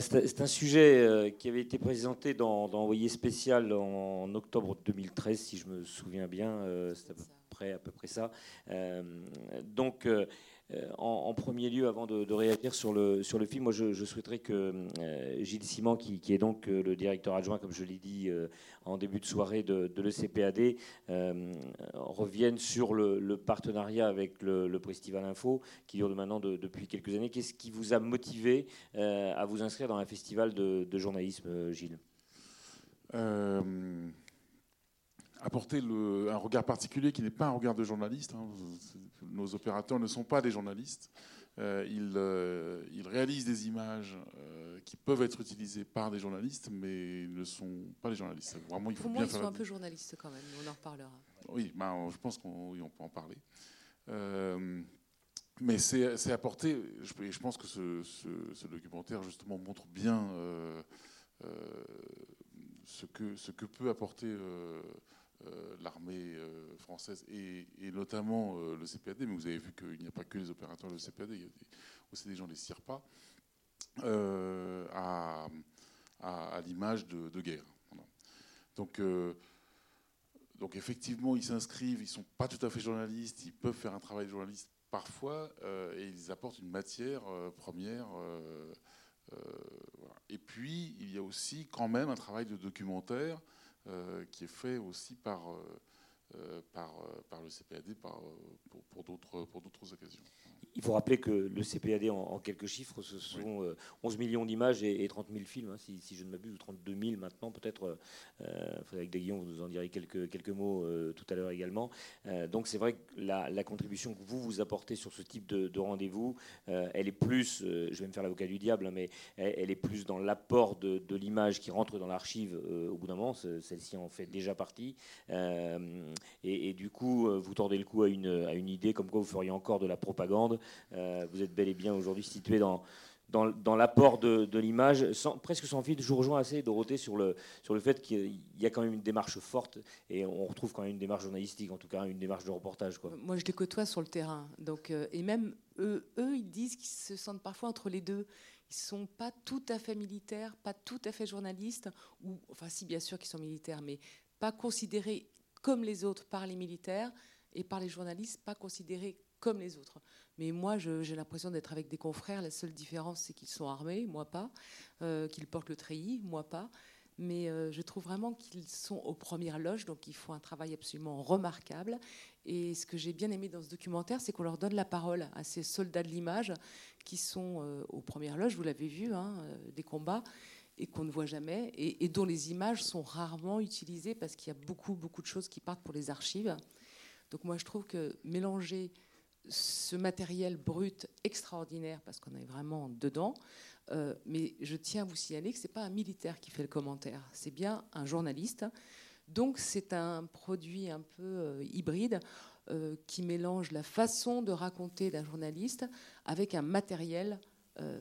c'est un sujet euh, qui avait été présenté dans, Envoyé spécial en, octobre 2013, si je me souviens bien. Euh, c'est à peu près, à peu près ça. Euh, donc, euh, en, premier lieu, avant de, réagir sur le, sur le film, moi je, souhaiterais que euh, Gilles Simon, qui, est donc euh, le directeur adjoint, comme je l'ai dit en début de soirée de, l'ECPAD, revienne sur le, partenariat avec le, le, Festival Info, qui dure maintenant depuis quelques années. Qu'est-ce qui vous a motivé à vous inscrire dans un festival de, journalisme, Gilles? Apporter le, un regard particulier qui n'est pas un regard de journaliste. Hein. Nos opérateurs ne sont pas des journalistes. Euh, ils, euh, ils, réalisent des images euh, qui peuvent être utilisées par des journalistes, mais ne sont pas des journalistes. Vraiment, il faut Pour bien moi, ils sont un peu journalistes quand même. On en reparlera. Oui, ben, je pense qu'on on peut en parler. mais c'est apporté. Je, je, pense que ce, ce, ce, documentaire justement montre bien ce que, ce que peut apporter l'armée euh, française et, notamment euh, le CPAD, mais vous avez vu qu'il n'y a pas que les opérateurs de CPAD, il y a aussi des gens des CIRPA, à, à, l'image de, guerre. Donc, donc effectivement, ils s'inscrivent, ils ne sont pas tout à fait journalistes, ils peuvent faire un travail de journaliste parfois, et ils apportent une matière première. Et puis, il y a aussi quand même un travail de documentaire euh, qui est fait aussi par, euh, euh, par, par le CPAD par, pour, pour d'autres occasions. Il faut rappeler que le CPAD, en, quelques chiffres, ce sont 11 euh, millions d'images et, 30 000 films, hein, si, je ne m'abuse, ou 32 000 maintenant, peut-être. Euh, Frédéric Deguillon, vous nous en direz quelques, quelques mots euh, tout à l'heure également. Euh, donc c'est vrai que la, contribution que vous vous apportez sur ce type de, rendez-vous, elle est plus, je vais me faire l'avocat du diable, hein, mais elle, est plus dans l'apport de, l'image qui rentre dans l'archive au bout d'un moment. Celle-ci en fait déjà partie. Et, du coup, vous tordez le cou à une, à une idée comme quoi vous feriez encore de la propagande. Euh, vous êtes bel et bien aujourd'hui situé dans, dans, l'apport de, l'image, presque sans fil. Je vous rejoins assez, Dorothée, sur le, sur le fait qu'il y a quand même une démarche forte et on retrouve quand même une démarche journalistique, en tout cas une démarche de reportage. Moi, je les côtoie sur le terrain. Donc, euh, et même eux, eux, ils disent qu'ils se sentent parfois entre les deux. Ils sont pas tout à fait militaires, pas tout à fait journalistes, ou enfin si bien sûr qu'ils sont militaires, mais pas considérés comme les autres par les militaires et par les journalistes, pas considérés comme les autres. Mais moi, j'ai l'impression d'être avec des confrères. La seule différence, c'est qu'ils sont armés, moi pas, euh, qu'ils portent le treillis, moi pas. Mais euh, je trouve vraiment qu'ils sont aux premières loges, donc ils font un travail absolument remarquable. Et ce que j'ai bien aimé dans ce documentaire, c'est qu'on leur donne la parole à ces soldats de l'image qui sont euh, aux premières loges, vous l'avez vu, hein, des combats, et qu'on ne voit jamais, et, dont les images sont rarement utilisées parce qu'il y a beaucoup, beaucoup de choses qui partent pour les archives. Donc moi, je trouve que mélanger ce matériel brut extraordinaire, parce qu'on est vraiment dedans. Euh, mais je tiens à vous signaler que ce n'est pas un militaire qui fait le commentaire, c'est bien un journaliste. Donc c'est un produit un peu euh, hybride euh, qui mélange la façon de raconter d'un journaliste avec un matériel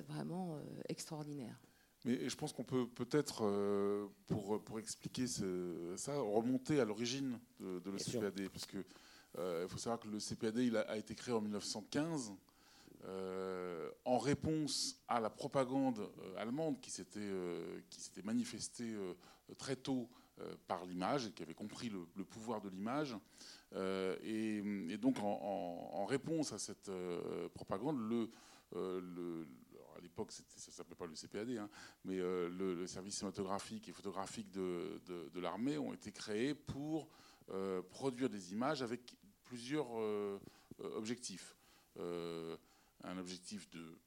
vraiment extraordinaire. Mais je pense qu'on peut peut-être, pour, pour expliquer ça, remonter à l'origine de, de l'ECPAD, parce que euh, il faut savoir que le CPAD il a, été créé en 1915 euh, en réponse à la propagande euh, allemande qui s'était manifestée très tôt par l'image et qui avait compris le, pouvoir de l'image. Et, donc, en, réponse à cette propagande, le, l'époque, ça ne s'appelait pas le CPAD, hein, mais le, service cinématographique et photographique de, l'armée ont été créés pour produire des images avec plusieurs euh, euh, objectifs. Euh, un objectif de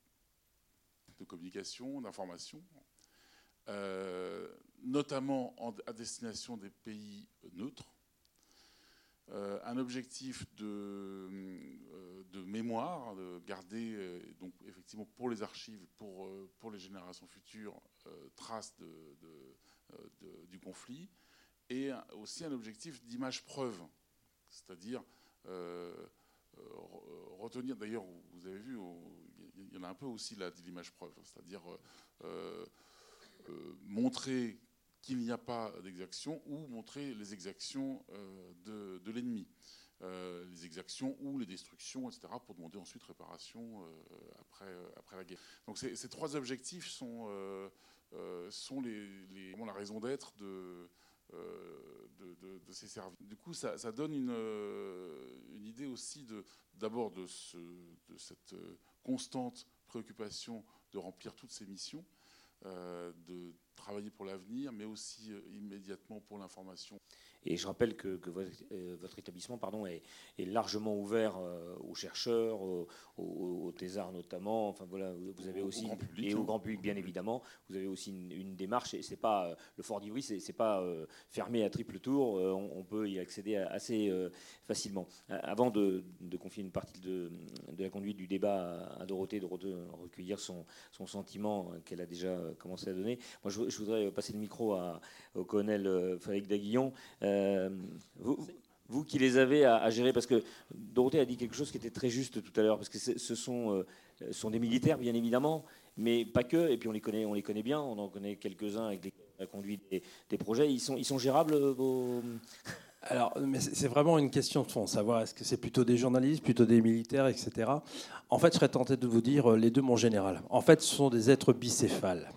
communication, d'information, notamment à destination des pays neutres, un objectif de, de, mémoire, de garder donc effectivement pour les archives, pour, pour les générations futures, traces du conflit, et aussi un objectif d'image preuve, c'est-à-dire euh, euh, retenir, d'ailleurs, vous avez vu, il y en a un peu aussi là de l'image preuve, c'est-à-dire euh, montrer qu'il n'y a pas d'exaction ou montrer les exactions de, l'ennemi. les exactions ou les destructions, etc., pour demander ensuite réparation après, après la guerre. Donc ces, trois objectifs sont, sont la raison d'être de, de, ces services. Du coup, ça, donne une, une, idée aussi d'abord de, de, cette constante préoccupation de remplir toutes ces missions, de travailler pour l'avenir, mais aussi immédiatement pour l'information. Et je rappelle que, euh, votre, établissement pardon, est, largement ouvert euh, aux chercheurs, aux, aux, thésards notamment. Enfin voilà, vous avez aussi et au hein. grand public bien évidemment. Vous avez aussi une, démarche et c'est pas euh, le Fort d'Ivry, c'est pas fermé à triple tour. On, peut y accéder assez facilement. Avant de, confier une partie de, la conduite du débat à, Dorothée, de recueillir son, son sentiment qu'elle a déjà commencé à donner. Moi, je, voudrais passer le micro au colonel Frédéric Daguillon. Euh, vous, vous, qui les avez à, gérer, parce que Dorothée a dit quelque chose qui était très juste tout à l'heure, parce que ce sont, euh, sont des militaires, bien évidemment, mais pas que, et puis on les connaît, on les connaît bien, on en connaît quelques-uns avec lesquels on a conduit des, projets. Ils sont, ils sont gérables, vos... Alors, c'est vraiment une question de fond, savoir est-ce que c'est plutôt des journalistes, plutôt des militaires, etc. En fait, je serais tenté de vous dire euh, les deux, mon général. En fait, ce sont des êtres bicéphales.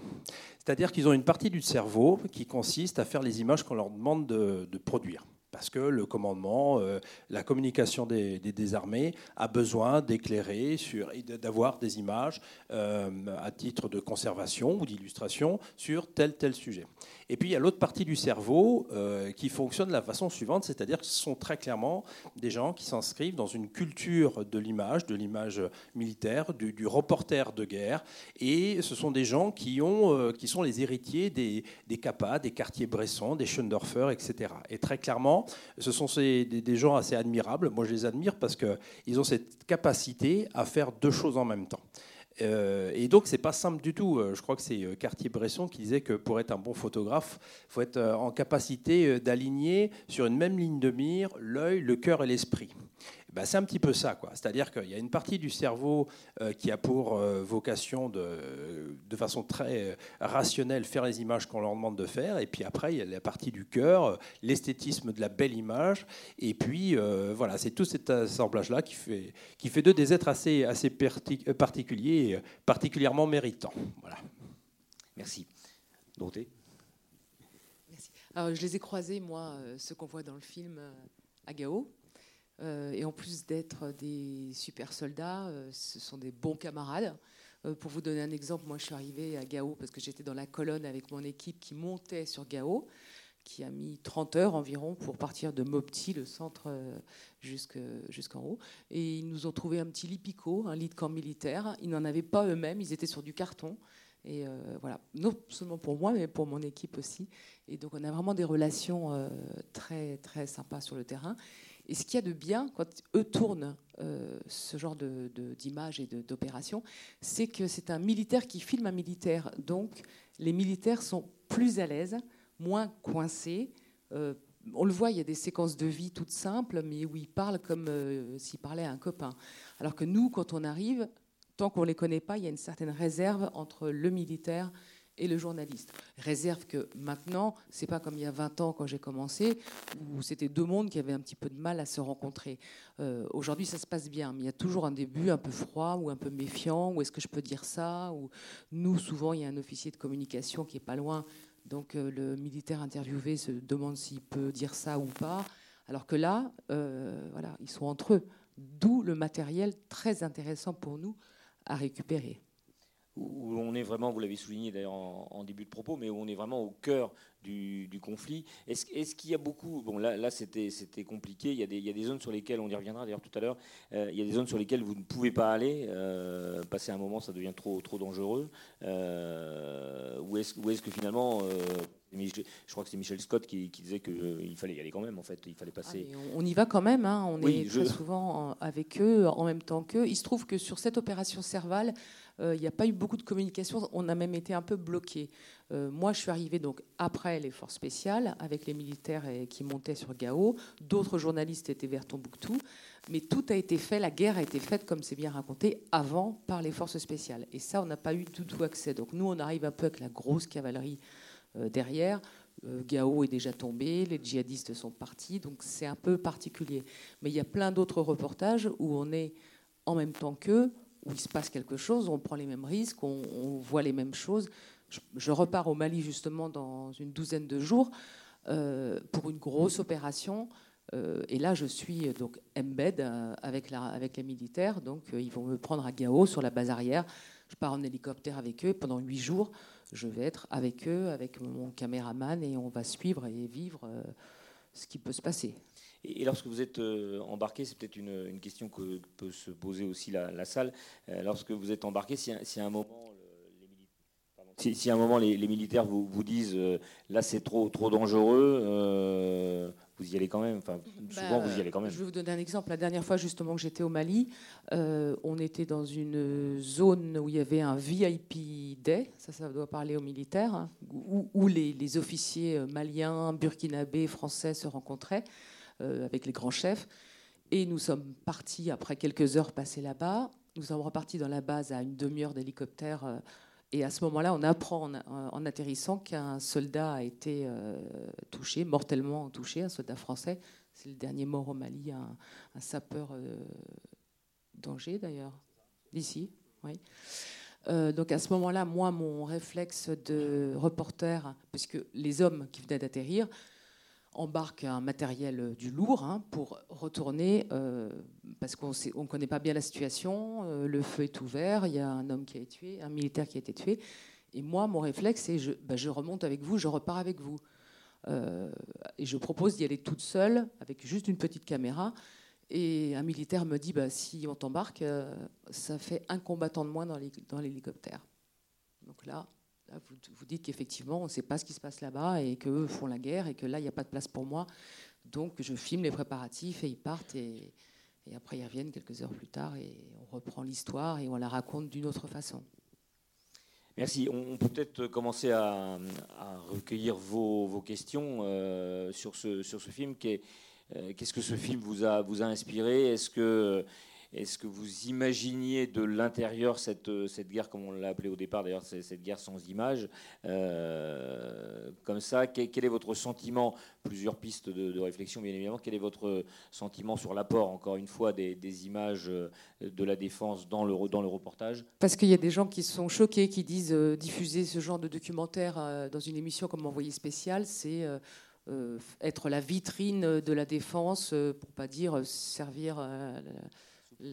C'est-à-dire qu'ils ont une partie du cerveau qui consiste à faire les images qu'on leur demande de, produire parce que le commandement, euh, la communication des, armées a besoin d'éclairer sur d'avoir des images euh, à titre de conservation ou d'illustration sur tel tel sujet. Et puis il y a l'autre partie du cerveau euh, qui fonctionne de la façon suivante, c'est-à-dire que ce sont très clairement des gens qui s'inscrivent dans une culture de l'image, de l'image militaire, du, reporter de guerre, et ce sont des gens qui, ont, qui sont les héritiers des, des Kappa, des Cartier-Bresson, des Schoendorfer, etc. Et très clairement, ce sont des, gens assez admirables. Moi, je les admire parce qu'ils ont cette capacité à faire deux choses en même temps. Euh, et donc, c'est pas simple du tout. Euh, je crois que c'est euh, Cartier-Bresson qui disait que pour être un bon photographe, il faut être en capacité d'aligner sur une même ligne de mire l'œil, le cœur et l'esprit. Ben, c'est un petit peu ça. C'est-à-dire qu'il y a une partie du cerveau euh, qui a pour euh, vocation de, de façon très euh, rationnelle faire les images qu'on leur demande de faire. Et puis après, il y a la partie du cœur, l'esthétisme de la belle image. Et puis, voilà, c'est tout cet assemblage-là qui fait, qui fait d'eux des êtres assez, assez particuliers, particulièrement méritants. Voilà. Merci. Dorothée? Merci. Alors, je les ai croisés, moi, ceux qu'on voit dans le film à Gao. Euh, et en plus d'être des super soldats, euh, ce sont des bons camarades. Euh, pour vous donner un exemple, moi je suis arrivée à Gao parce que j'étais dans la colonne avec mon équipe qui montait sur Gao, qui a mis 30 heures environ pour partir de Mopti, le centre, jusqu'en haut. Et ils nous ont trouvé un petit lipico, un lit de camp militaire. Ils n'en avaient pas eux-mêmes, ils étaient sur du carton. Et voilà, non seulement pour moi, mais pour mon équipe aussi. Et donc on a vraiment des relations très très sympas sur le terrain. Et ce qu'il y a de bien quand eux tournent euh, ce genre d'images de, et d'opérations, c'est que c'est un militaire qui filme un militaire. Donc les militaires sont plus à l'aise, moins coincés. Euh, on le voit, il y a des séquences de vie toutes simples, mais où ils parlent comme euh, s'ils parlaient à un copain. Alors que nous, quand on arrive, tant qu'on ne les connaît pas, il y a une certaine réserve entre le militaire et le journaliste. Réserve que maintenant, c'est pas comme il y a 20 ans quand j'ai commencé, où c'était deux mondes qui avaient un petit peu de mal à se rencontrer. Euh, aujourd'hui, ça se passe bien, mais il y a toujours un début un peu froid ou un peu méfiant. Ou est-ce que je peux dire ça Ou nous, souvent, il y a un officier de communication qui est pas loin, donc euh, le militaire interviewé se demande s'il peut dire ça ou pas. Alors que là, euh, voilà, ils sont entre eux. D'où le matériel très intéressant pour nous à récupérer où on est vraiment, vous l'avez souligné d'ailleurs en, début de propos, mais où on est vraiment au cœur du, conflit. Est-ce qu'il y a beaucoup, bon là, là c'était compliqué, il y, a des, il y, a des, zones sur lesquelles, on y reviendra d'ailleurs tout à l'heure, euh, il y a des zones sur lesquelles vous ne pouvez pas aller, euh, passer un moment ça devient trop, trop dangereux, euh, ou est-ce que finalement je crois que c'est Michel Scott qui, disait qu'il euh, fallait y aller quand même, en fait. Il fallait passer. Ah, on, y va quand même. Hein. On est très souvent avec eux, en même temps qu'eux. Il se trouve que sur cette opération Serval, euh, il n'y a pas eu beaucoup de communication. On a même été un peu bloqué. Euh, moi, je suis arrivée donc après les forces spéciales, avec les militaires qui montaient sur Gao. D'autres journalistes étaient vers Tombouctou. Mais tout a été fait, la guerre a été faite, comme c'est bien raconté, avant par les forces spéciales. Et ça, on n'a pas eu du tout accès. Donc nous, on arrive un peu avec la grosse cavalerie euh, derrière. Gao est déjà tombé, les djihadistes sont partis, donc c'est un peu particulier. Mais il y a plein d'autres reportages où on est en même temps qu'eux, où il se passe quelque chose, on prend les mêmes risques, on, voit les mêmes choses. Je, repars au Mali justement dans une douzaine de jours pour une grosse opération euh, et là, je suis euh, donc embed euh, avec, la, avec les militaires. Donc, ils vont me prendre à Gao sur la base arrière. Je pars en hélicoptère avec eux. Pendant huit jours, je vais être avec eux, avec mon caméraman, et on va suivre et vivre ce qui peut se passer. Et lorsque vous êtes embarqué, c'est peut-être une, question que peut se poser aussi la, salle. Lorsque vous êtes embarqué, si, si à un moment les, si, à un moment les, militaires vous, vous disent là c'est trop trop dangereux, vous y allez quand même. Enfin, souvent, vous y allez quand même. Je vais vous donner un exemple. La dernière fois, justement, que j'étais au Mali, euh, on était dans une zone où il y avait un VIP day, ça, ça doit parler aux militaires, hein, où, les, officiers euh, maliens, burkinabés, français se rencontraient euh, avec les grands chefs. Et nous sommes partis après quelques heures passées là-bas. Nous sommes repartis dans la base à une demi-heure d'hélicoptère et à ce moment-là, on apprend en, atterrissant qu'un soldat a été euh, touché, mortellement touché, un soldat français. C'est le dernier mort au Mali, un, sapeur euh, danger d'ailleurs, d'ici. Oui. Euh, donc à ce moment-là, moi, mon réflexe de reporter, puisque les hommes qui venaient d'atterrir embarque un matériel euh, du lourd hein, pour retourner, euh, parce qu'on ne connaît pas bien la situation, euh, le feu est ouvert, il y a un homme qui a été tué, un militaire qui a été tué. Et moi, mon réflexe, c'est je, bah, je remonte avec vous, je repars avec vous. et je propose d'y aller toute seule, avec juste une petite caméra. Et un militaire me dit, bah, si on t'embarque, ça fait un combattant de moins dans l'hélicoptère. Donc là, vous, dites qu'effectivement, on ne sait pas ce qui se passe là-bas et qu'eux font la guerre et que là, il n'y a pas de place pour moi. Donc, je filme les préparatifs et ils partent et, après, ils reviennent quelques heures plus tard et on reprend l'histoire et on la raconte d'une autre façon. Merci. On peut peut-être commencer à, recueillir vos, questions euh, sur, ce, sur ce film. Euh, qu'est-ce que ce film vous a, vous a inspiré? Est-ce que est-ce que vous imaginiez de l'intérieur cette, euh, guerre, comme on l'a appelé au départ d'ailleurs, cette guerre sans image euh, Comme ça, quel, est votre sentiment? Plusieurs pistes de, réflexion, bien évidemment. Quel est votre sentiment sur l'apport, encore une fois, des, images euh, de la défense dans le, reportage? Parce qu'il y a des gens qui sont choqués, qui disent diffuser ce genre de documentaire dans une émission comme Envoyé spécial, c'est. être la vitrine de la défense, pour pas dire servir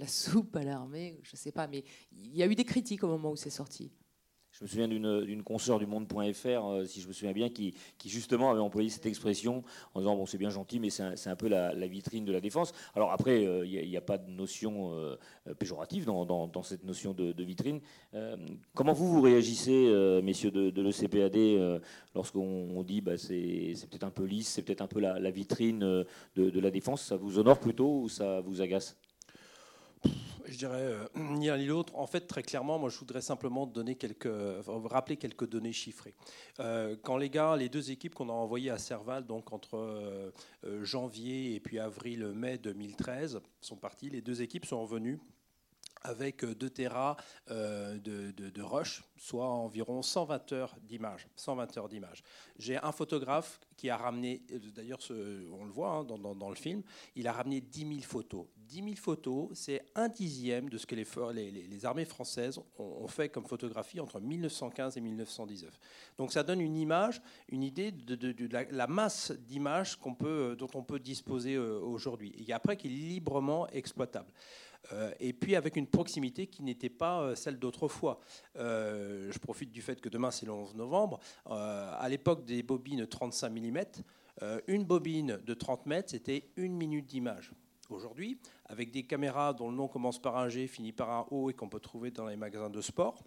soupe à l'armée, je ne sais pas, mais il y a eu des critiques au moment où c'est sorti. Je me souviens d'une consoeur du monde.fr, euh, si je me souviens bien, qui, justement avait employé cette expression en disant bon c'est bien gentil, mais c'est un, peu la, vitrine de la défense. Alors après, euh, il n'y a, pas de notion euh, péjorative dans, cette notion de, vitrine. comment vous vous réagissez, messieurs de, de l'ECPAD, lorsqu'on dit bah, c'est peut-être un peu lisse, c'est peut-être un peu la, la vitrine de la défense Ça vous honore plutôt ou ça vous agace? Je dirais euh, ni l'un ni l'autre. En fait, très clairement, moi, je voudrais simplement donner quelques, rappeler quelques données chiffrées. Euh, quand les gars, les deux équipes qu'on a envoyées à Serval, donc entre euh, janvier et puis avril-mai 2013, sont partis, les deux équipes sont revenues avec 2 Tera de, de, rush, soit environ 120 heures d'images. 120 heures d'images. J'ai un photographe qui a ramené, d'ailleurs on le voit hein, dans, dans, le film, il a ramené 10 000 photos. 10 000 photos, c'est un dixième de ce que les, armées françaises ont, fait comme photographie entre 1915 et 1919. Donc ça donne une image, une idée de, la, masse d'images dont on peut disposer euh, aujourd'hui, et après qui est librement exploitable. Euh, et puis avec une proximité qui n'était pas euh, celle d'autrefois. je profite du fait que demain c'est le 11 novembre. à l'époque des bobines 35 mm, une bobine de 30 mètres, c'était une minute d'image aujourd'hui, avec des caméras dont le nom commence par un G, finit par un O et qu'on peut trouver dans les magasins de sport,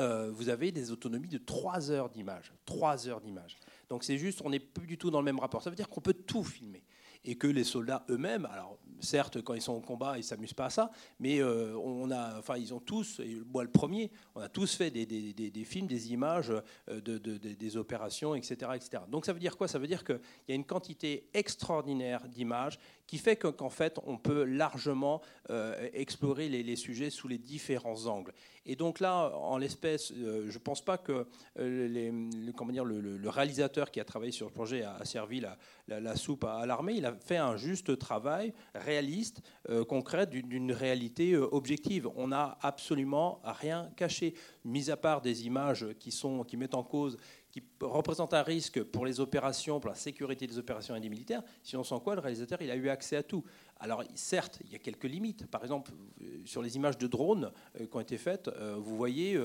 euh, vous avez des autonomies de 3 heures d'image. 3 heures d'image. Donc c'est juste, on n'est plus du tout dans le même rapport. Ça veut dire qu'on peut tout filmer. Et que les soldats eux-mêmes, alors certes, quand ils sont au combat, ils ne s'amusent pas à ça, mais euh, on a, enfin, ils ont tous, et moi le premier, on a tous fait des, films, des images euh, de, des opérations, etc., etc. Donc ça veut dire quoi? Ça veut dire qu'il y a une quantité extraordinaire d'images qui fait qu'en fait, on peut largement euh, explorer les, sujets sous les différents angles. Et donc là, en l'espèce, je ne pense pas que comment dire, le, réalisateur qui a travaillé sur le projet a, servi la, soupe à, l'armée. Il a fait un juste travail réaliste, concret, d'une réalité objective. On n'a absolument rien caché, mis à part des images qui, sont, qui mettent en cause qui représente un risque pour les opérations, pour la sécurité des opérations et des militaires, sinon sans quoi le réalisateur il a eu accès à tout. Alors certes, il y a quelques limites. Par exemple, euh, sur les images de drones euh, qui ont été faites, euh, vous voyez,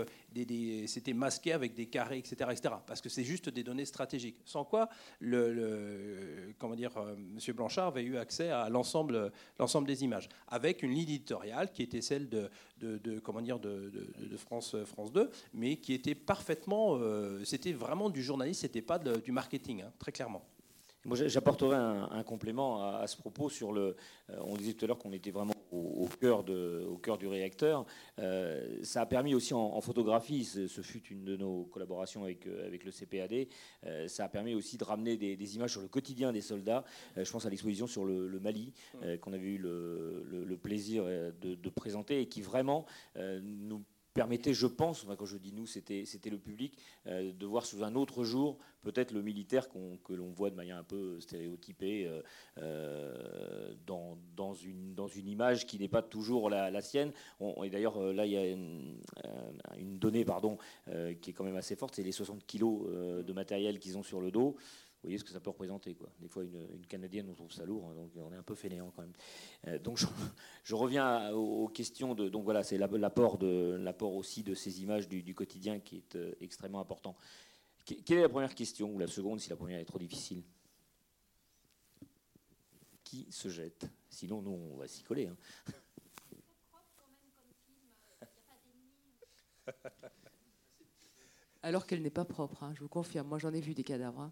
c'était masqué avec des carrés, etc., etc. Parce que c'est juste des données stratégiques. Sans quoi, le, comment dire, M. Blanchard avait eu accès à l'ensemble, des images, avec une ligne éditoriale qui était celle de, comment dire, de, France, France 2, mais qui était parfaitement, c'était vraiment du journaliste, c'était pas du marketing, hein, très clairement. Moi, j'apporterai un, complément à, ce propos sur le. Euh, on disait tout à l'heure qu'on était vraiment au, cœur de, au cœur du réacteur. Euh, ça a permis aussi en, photographie, ce, fut une de nos collaborations avec, euh, avec le CPAD. ça a permis aussi de ramener des, images sur le quotidien des soldats. je pense à l'exposition sur le, Mali qu'on avait eu le, plaisir de, présenter et qui vraiment nous permettait, je pense, quand je dis nous, c'était le public, euh, de voir sous un autre jour peut-être le militaire que l'on voit de manière un peu stéréotypée euh, euh, dans, une, image qui n'est pas toujours la, sienne. et d'ailleurs, là, il y a une, une donnée pardon, qui est quand même assez forte, c'est les 60 kilos de matériel qu'ils ont sur le dos vous voyez ce que ça peut représenter. Quoi. Des fois, une, Canadienne, on trouve ça lourd, hein, donc on est un peu fainéant quand même. Euh, donc je, reviens aux, questions de. Donc voilà, c'est l'apport, aussi de ces images du, quotidien qui est euh, extrêmement important. quelle est la première question, ou la seconde si la première est trop difficile? Qui se jette? Sinon, nous, on va s'y coller. Hein. Alors qu'elle n'est pas propre, hein, je vous confirme. Moi, j'en ai vu des cadavres.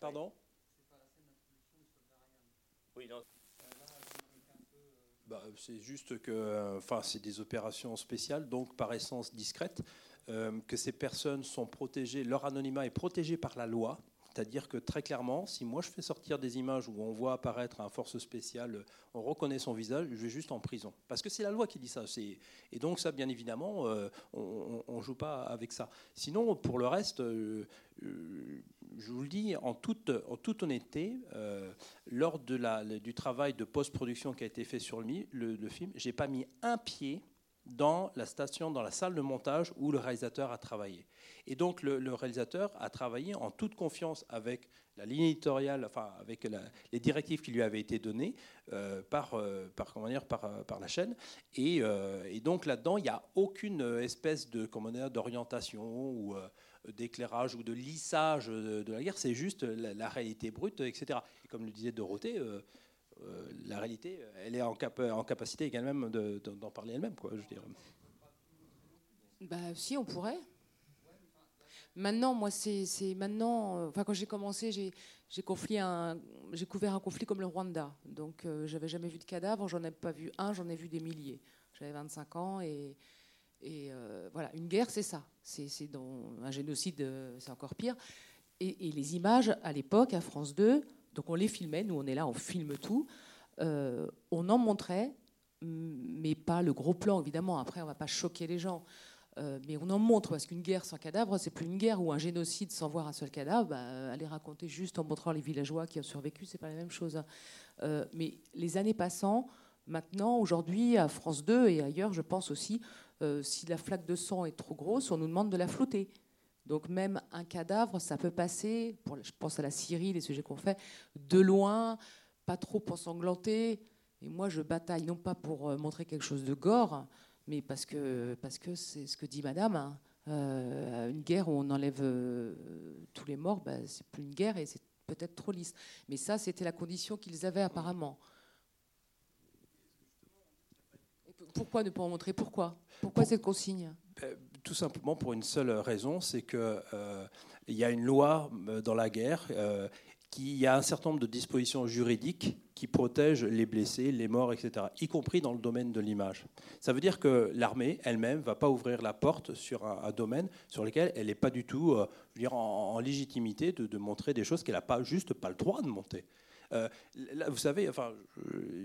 Pardon bah, c'est juste que, enfin, c'est des opérations spéciales, donc par essence discrètes, euh, que ces personnes sont protégées, leur anonymat est protégé par la loi. C'est-à-dire que très clairement, si moi je fais sortir des images où on voit apparaître un force spéciale, on reconnaît son visage, je vais juste en prison. Parce que c'est la loi qui dit ça. Et donc ça, bien évidemment, euh, on ne joue pas avec ça. Sinon, pour le reste, euh, euh, je vous le dis en toute, en toute honnêteté, lors de la, du travail de post-production qui a été fait sur le, le, le film, j'ai pas mis un pied dans la station, dans la salle de montage où le réalisateur a travaillé. Et donc le, réalisateur a travaillé en toute confiance avec la ligne éditoriale, enfin avec les directives qui lui avaient été données euh, par, euh, par, comment dire, par, euh, par la chaîne. Et, donc là-dedans, il n'y a aucune espèce de d'orientation ou d'éclairage ou de lissage de, la guerre. C'est juste la, réalité brute, etc. Et comme le disait Dorothée. La réalité, elle est en, en capacité également d'en parler elle-même, quoi, je veux Bah, si, on pourrait. Maintenant, moi, c'est maintenant. Euh, enfin, quand j'ai commencé, j'ai couvert un conflit comme le Rwanda. Donc, euh, j'avais jamais vu de cadavre. J'en ai pas vu un. J'en ai vu des milliers. J'avais 25 ans et et euh, voilà, une guerre, c'est ça. C'est un génocide, c'est encore pire. Et, les images à l'époque à France 2, donc on les filmait. Nous, on est là, on filme tout. on en montrait, mais pas le gros plan, évidemment. Après, on va pas choquer les gens. Euh, mais on en montre, parce qu'une guerre sans cadavre, c'est plus une guerre, ou un génocide sans voir un seul cadavre, bah, aller raconter juste en montrant les villageois qui ont survécu, c'est pas la même chose. Hein. Euh, mais les années passant, maintenant, aujourd'hui, à France 2 et ailleurs, je pense aussi, euh, si la flaque de sang est trop grosse, on nous demande de la flotter. Donc même un cadavre, ça peut passer, pour, je pense à la Syrie, les sujets qu'on fait, de loin, pas trop ensanglanté. Et moi, je bataille non pas pour montrer quelque chose de gore, mais parce que parce que c'est ce que dit Madame. Hein. Euh, une guerre où on enlève euh, tous les morts, bah, c'est plus une guerre et c'est peut-être trop lisse. Mais ça, c'était la condition qu'ils avaient apparemment. pourquoi ne pas en montrer? Pourquoi? Pourquoi cette consigne? euh, Tout simplement pour une seule raison, c'est que il y a une loi dans la guerre qu'il y a un certain nombre de dispositions juridiques qui protègent les blessés, les morts, etc., y compris dans le domaine de l'image. Ça veut dire que l'armée elle-même ne va pas ouvrir la porte sur un, domaine sur lequel elle n'est pas du tout euh, dire, en, légitimité de, montrer des choses qu'elle n'a pas juste pas le droit de monter. Euh, vous savez, enfin,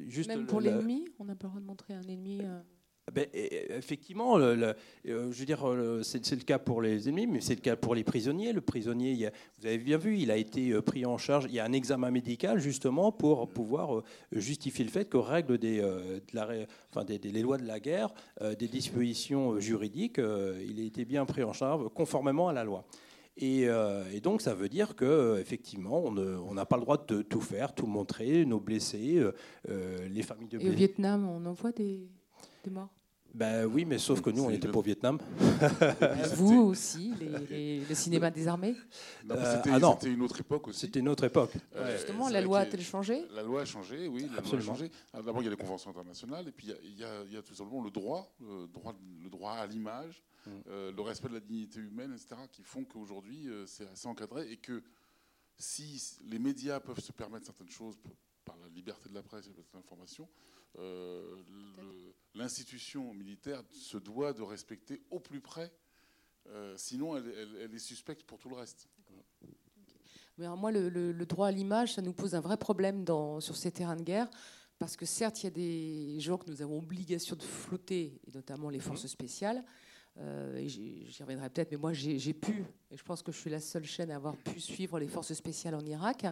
juste même pour l'ennemi, on n'a pas le droit de montrer un ennemi. Ben, effectivement, le, euh, je veux dire, c'est le cas pour les ennemis, mais c'est le cas pour les prisonniers. Le prisonnier, vous avez bien vu, il a été euh, pris en charge. Il y a un examen médical justement pour pouvoir euh, justifier le fait qu'aux règles des, enfin, des, des, lois de la guerre, des dispositions juridiques, il a été bien pris en charge conformément à la loi. Et, donc, ça veut dire que effectivement, on n'a pas le droit de tout faire, tout montrer, nos blessés, les familles de blessés. Et au Vietnam, on envoie des, des morts? Ben oui, mais sauf que nous, on n'était pas au Vietnam. Vous aussi, le cinéma des armées euh, ah C'était une autre époque aussi. C'était une autre époque. Euh, justement, la loi a-t-elle changé? La loi a changé, oui. Absolument. D'abord, il y a les conventions internationales, et puis il y a, tout simplement le droit, le droit, le droit à l'image, mm. euh, le respect de la dignité humaine, etc., qui font qu'aujourd'hui, c'est assez encadré, et que si les médias peuvent se permettre certaines choses par la liberté de la presse et de l'information, euh, l'institution militaire se doit de respecter au plus près, euh, sinon elle, est suspecte pour tout le reste. Mais moi, le, droit à l'image, ça nous pose un vrai problème dans, sur ces terrains de guerre, parce que certes, il y a des gens que nous avons obligation de flotter, et notamment les forces mhm. spéciales. Euh, J'y reviendrai peut-être, mais moi j'ai pu, et je pense que je suis la seule chaîne à avoir pu suivre les forces spéciales en Irak.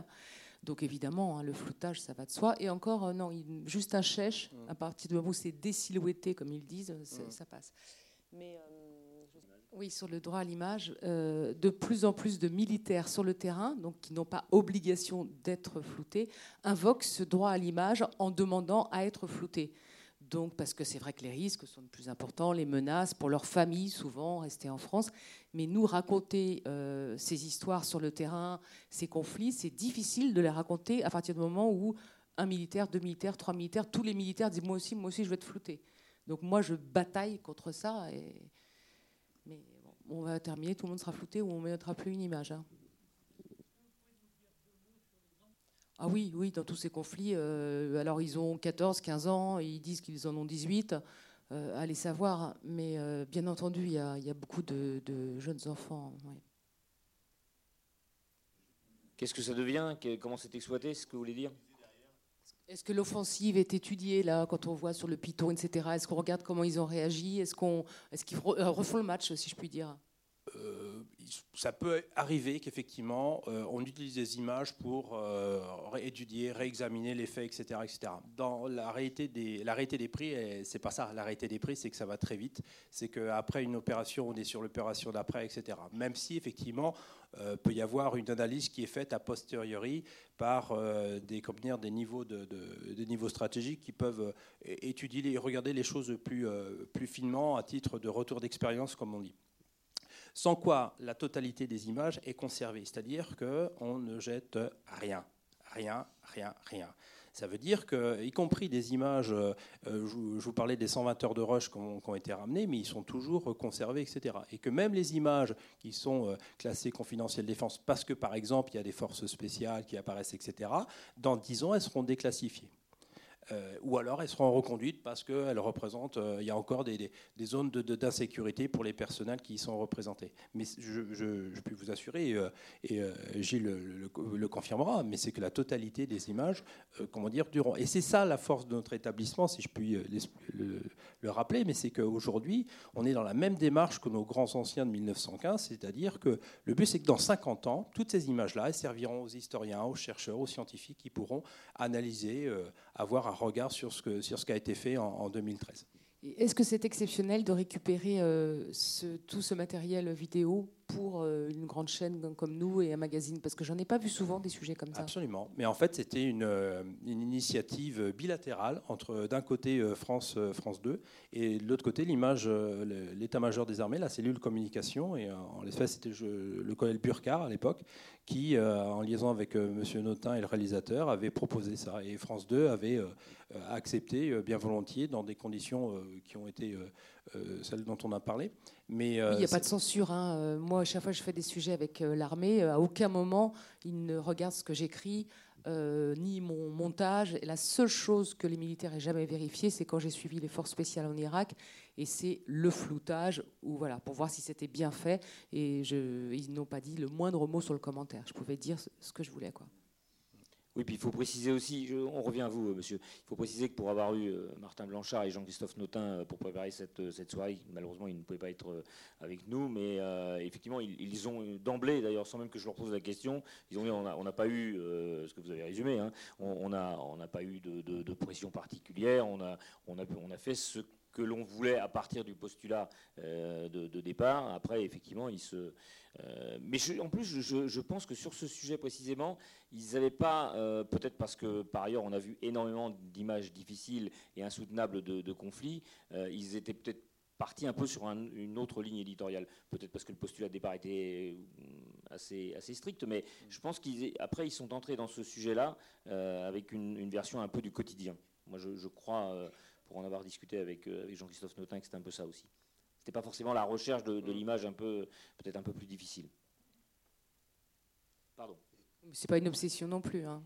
Donc évidemment, hein, le floutage, ça va de soi. Et encore, euh, non, juste un chèche, mm. à partir du moment où c'est désilhouetté, comme ils disent, mm. ça passe. Mais euh, oui, sur le droit à l'image, euh, de plus en plus de militaires sur le terrain, donc qui n'ont pas obligation d'être floutés, invoquent ce droit à l'image en demandant à être floutés. Donc, parce que c'est vrai que les risques sont plus importants, les menaces pour leur famille, souvent, rester en France. Mais nous, raconter euh, ces histoires sur le terrain, ces conflits, c'est difficile de les raconter à partir du moment où un militaire, deux militaires, trois militaires, tous les militaires disent moi aussi, moi aussi, je vais être flouter. Donc moi, je bataille contre ça. Mais on va terminer, tout le monde sera flouté ou on ne mettra plus une image. Hein. Ah oui, oui, dans tous ces conflits. Euh, alors ils ont 14, 15 ans, ils disent qu'ils en ont 18. Euh, allez savoir. Mais euh, bien entendu, il y, a, beaucoup de, jeunes enfants. Qu'est-ce que ça devient? Comment c'est exploité C'est ce que vous voulez dire? Est-ce que l'offensive est étudiée là quand on voit sur le Python, etc. Est-ce qu'on regarde comment ils ont réagi? Est-ce qu'on, est-ce qu'ils refont le match, si je puis dire? Ça peut arriver qu'effectivement, euh, on utilise des images pour euh, étudier, réexaminer les faits, etc., etc. Dans la réalité des, prix, c'est pas ça. La réalité des prix, c'est que ça va très vite. C'est qu'après une opération, on est sur l'opération d'après, etc. Même si, effectivement, euh, peut y avoir une analyse qui est faite a posteriori par des, des, niveaux de, niveaux stratégiques qui peuvent étudier et regarder les choses plus, plus finement à titre de retour d'expérience, comme on dit sans quoi la totalité des images est conservée, c'est-à-dire qu'on ne jette rien, rien, rien, rien. Ça veut dire que, y compris des images, euh, je, vous parlais des 120 heures de rush qui ont, été ramenées, mais ils sont toujours conservés, etc. Et que même les images qui sont euh, classées confidentielles défense, parce que par exemple il y a des forces spéciales qui apparaissent, etc., dans 10 ans elles seront déclassifiées. Euh, ou alors elles seront reconduites parce qu'elles représentent, euh, il y a encore des, zones d'insécurité pour les personnels qui y sont représentés. Mais je, peux vous assurer, euh, et Gilles le, confirmera, mais c'est que la totalité des images, comment dire, durant. Et c'est ça la force de notre établissement, si je puis le, le rappeler, mais c'est qu'aujourd'hui, on est dans la même démarche que nos grands anciens de 1915, c'est-à-dire que le but, c'est que dans 50 ans, toutes ces images-là, serviront aux historiens, aux chercheurs, aux scientifiques qui pourront analyser, avoir un regard sur ce, que, sur ce qui a été fait en, 2013. Est-ce que c'est exceptionnel de récupérer euh, tout ce matériel vidéo pour euh, une grande chaîne comme nous et un magazine Parce que j'en ai pas vu souvent des sujets comme ça. Absolument. Mais en fait, c'était une, euh, initiative bilatérale entre d'un côté France, France 2 et de l'autre côté l'image, l'état-major des armées, la cellule communication. Et en l'espèce, c'était le colonel Burkhardt à l'époque qui, en liaison avec Monsieur Notin et le réalisateur, avait proposé ça. Et France 2 avait accepté bien volontiers dans des conditions qui ont été celles dont on a parlé. Mais il n'y a pas de censure. Hein. Moi, moi, à chaque fois que je fais des sujets avec l'armée, à aucun moment ils ne regardent ce que j'écris. ni mon montage. la seule chose que les militaires aient jamais vérifié, c'est quand j'ai suivi les forces spéciales en Irak, et c'est le floutage, ou voilà, pour voir si c'était bien fait. Et je, ils n'ont pas dit le moindre mot sur le commentaire. Je pouvais dire ce que je voulais, quoi. Oui, puis il faut préciser aussi, on revient à vous, euh, monsieur, il faut préciser que pour avoir eu euh, Martin Blanchard et Jean-Christophe Notin euh, pour préparer cette, cette, soirée, malheureusement, ils ne pouvaient pas être avec nous, mais effectivement, ils, ont d'emblée, d'ailleurs, sans même que je leur pose la question, ils ont dit on n'a pas eu, ce que vous avez résumé, hein, on n'a on pas eu de, de, pression particulière, on a, on, a, on a fait ce que l'on voulait à partir du postulat euh, de, départ. Après, effectivement, ils se. Euh, mais en plus, je, pense que sur ce sujet précisément, ils n'avaient pas, euh, peut-être parce que par ailleurs, on a vu énormément d'images difficiles et insoutenables de, conflits, ils étaient peut-être partis un peu sur une autre ligne éditoriale. Peut-être parce que le postulat de départ était assez, strict, mais je pense qu'après, ils, sont entrés dans ce sujet-là avec une, version un peu du quotidien. Moi, je crois pour en avoir discuté avec, euh, avec Jean-Christophe Notin, que c'était un peu ça aussi. C'était pas forcément la recherche de, l'image un peu, peut-être un peu plus difficile. Pardon. C'est pas une obsession non plus. Hein.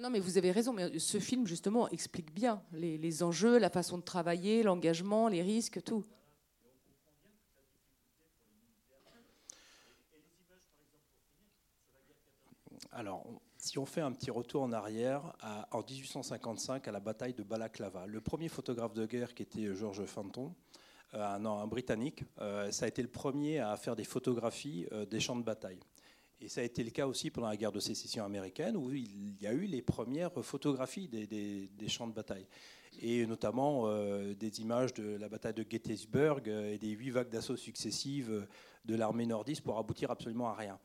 Non, mais vous avez raison. Mais ce film, justement, explique bien les, les enjeux, la façon de travailler, l'engagement, les risques, tout. Alors, si on fait un petit retour en arrière, en 1855, à la bataille de Balaclava, le premier photographe de guerre qui était George Fenton, euh, un, Britannique, euh, ça a été le premier à faire des photographies euh, des champs de bataille. Et ça a été le cas aussi pendant la guerre de sécession américaine, où il y a eu les premières photographies des, champs de bataille. Et notamment des images de la bataille de Gettysburg et des huit vagues d'assaut successives de l'armée nordiste pour aboutir absolument à rien.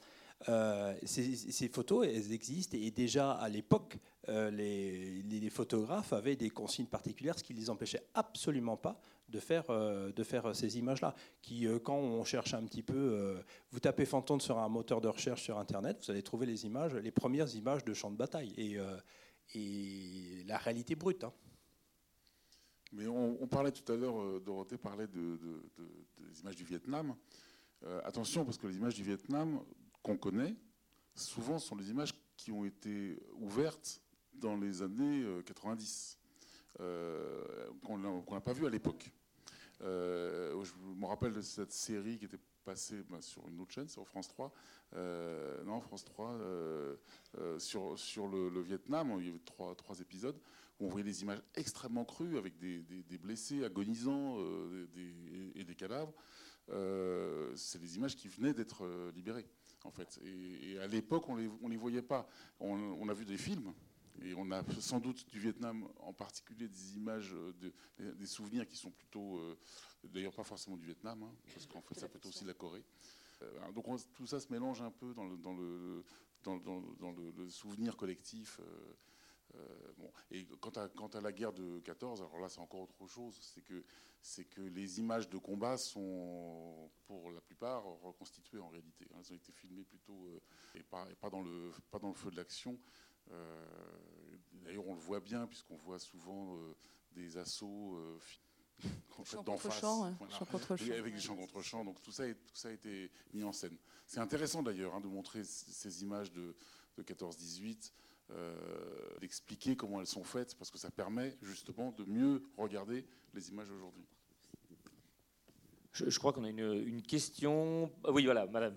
Euh, ces, photos, elles existent et déjà à l'époque, euh, les, photographes avaient des consignes particulières, ce qui ne les empêchait absolument pas de faire, euh, de faire ces images-là. Qui, quand on cherche un petit peu, vous tapez Fantôme sur un moteur de recherche sur Internet, vous allez trouver les images, les premières images de champs de bataille et, la réalité brute. Hein. Mais on, parlait tout à l'heure, Dorothée parlait de, des images du Vietnam. attention, parce que les images du Vietnam, qu'on connaît, souvent sont les images qui ont été ouvertes dans les années 90, euh, euh, qu'on n'a pas vues à l'époque. Euh, je me rappelle de cette série qui était passée bah, sur une autre chaîne, sur France 3. non, France 3, sur, le, Vietnam, il y avait trois épisodes où on voyait des images extrêmement crues avec des, blessés agonisants et des cadavres. C'est des images qui venaient d'être libérées en fait. Et, à l'époque, on les, ne les voyait pas. On, a vu des films, et on a sans doute du Vietnam en particulier des images, des souvenirs qui sont plutôt, euh, d'ailleurs pas forcément du Vietnam, hein, parce qu'en fait ça peut être aussi la Corée. Euh, donc tout ça se mélange un peu dans le, souvenir collectif. Euh, bon. Et quant à, quant à, la guerre de 14, alors là c'est encore autre chose, c'est que c'est que les images de combat sont, pour la plupart, reconstituées en réalité. Elles ont été filmées plutôt euh, et, pas, pas, dans le, pas dans le feu de l'action. Euh, d'ailleurs, on le voit bien, puisqu'on voit souvent euh, des assauts d'en face. Champ, contre champ. Avec des champs contre champs. Donc tout ça, tout ça a été mis en scène. C'est intéressant d'ailleurs hein, de montrer ces images de, de 14-18. Euh, d'expliquer comment elles sont faites, parce que ça permet justement de mieux regarder les images aujourd'hui. Je, crois qu'on a une, question. Ah oui, voilà, madame.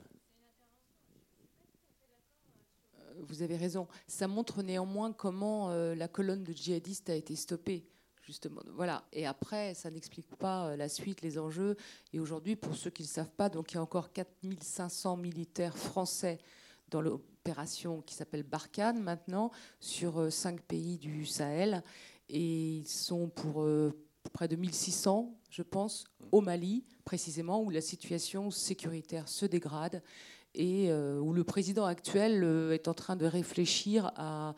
Euh, vous avez raison. Ça montre néanmoins comment euh, la colonne de djihadistes a été stoppée. Justement, voilà. Et après, ça n'explique pas la suite, les enjeux. Et aujourd'hui, pour ceux qui ne le savent pas, donc il y a encore 4500 militaires français dans l'opération qui s'appelle Barkhane maintenant, sur euh, cinq pays du Sahel. Et ils sont pour euh, près de 1600, je pense, au Mali, précisément, où la situation sécuritaire se dégrade et euh, où le président actuel est en train de réfléchir à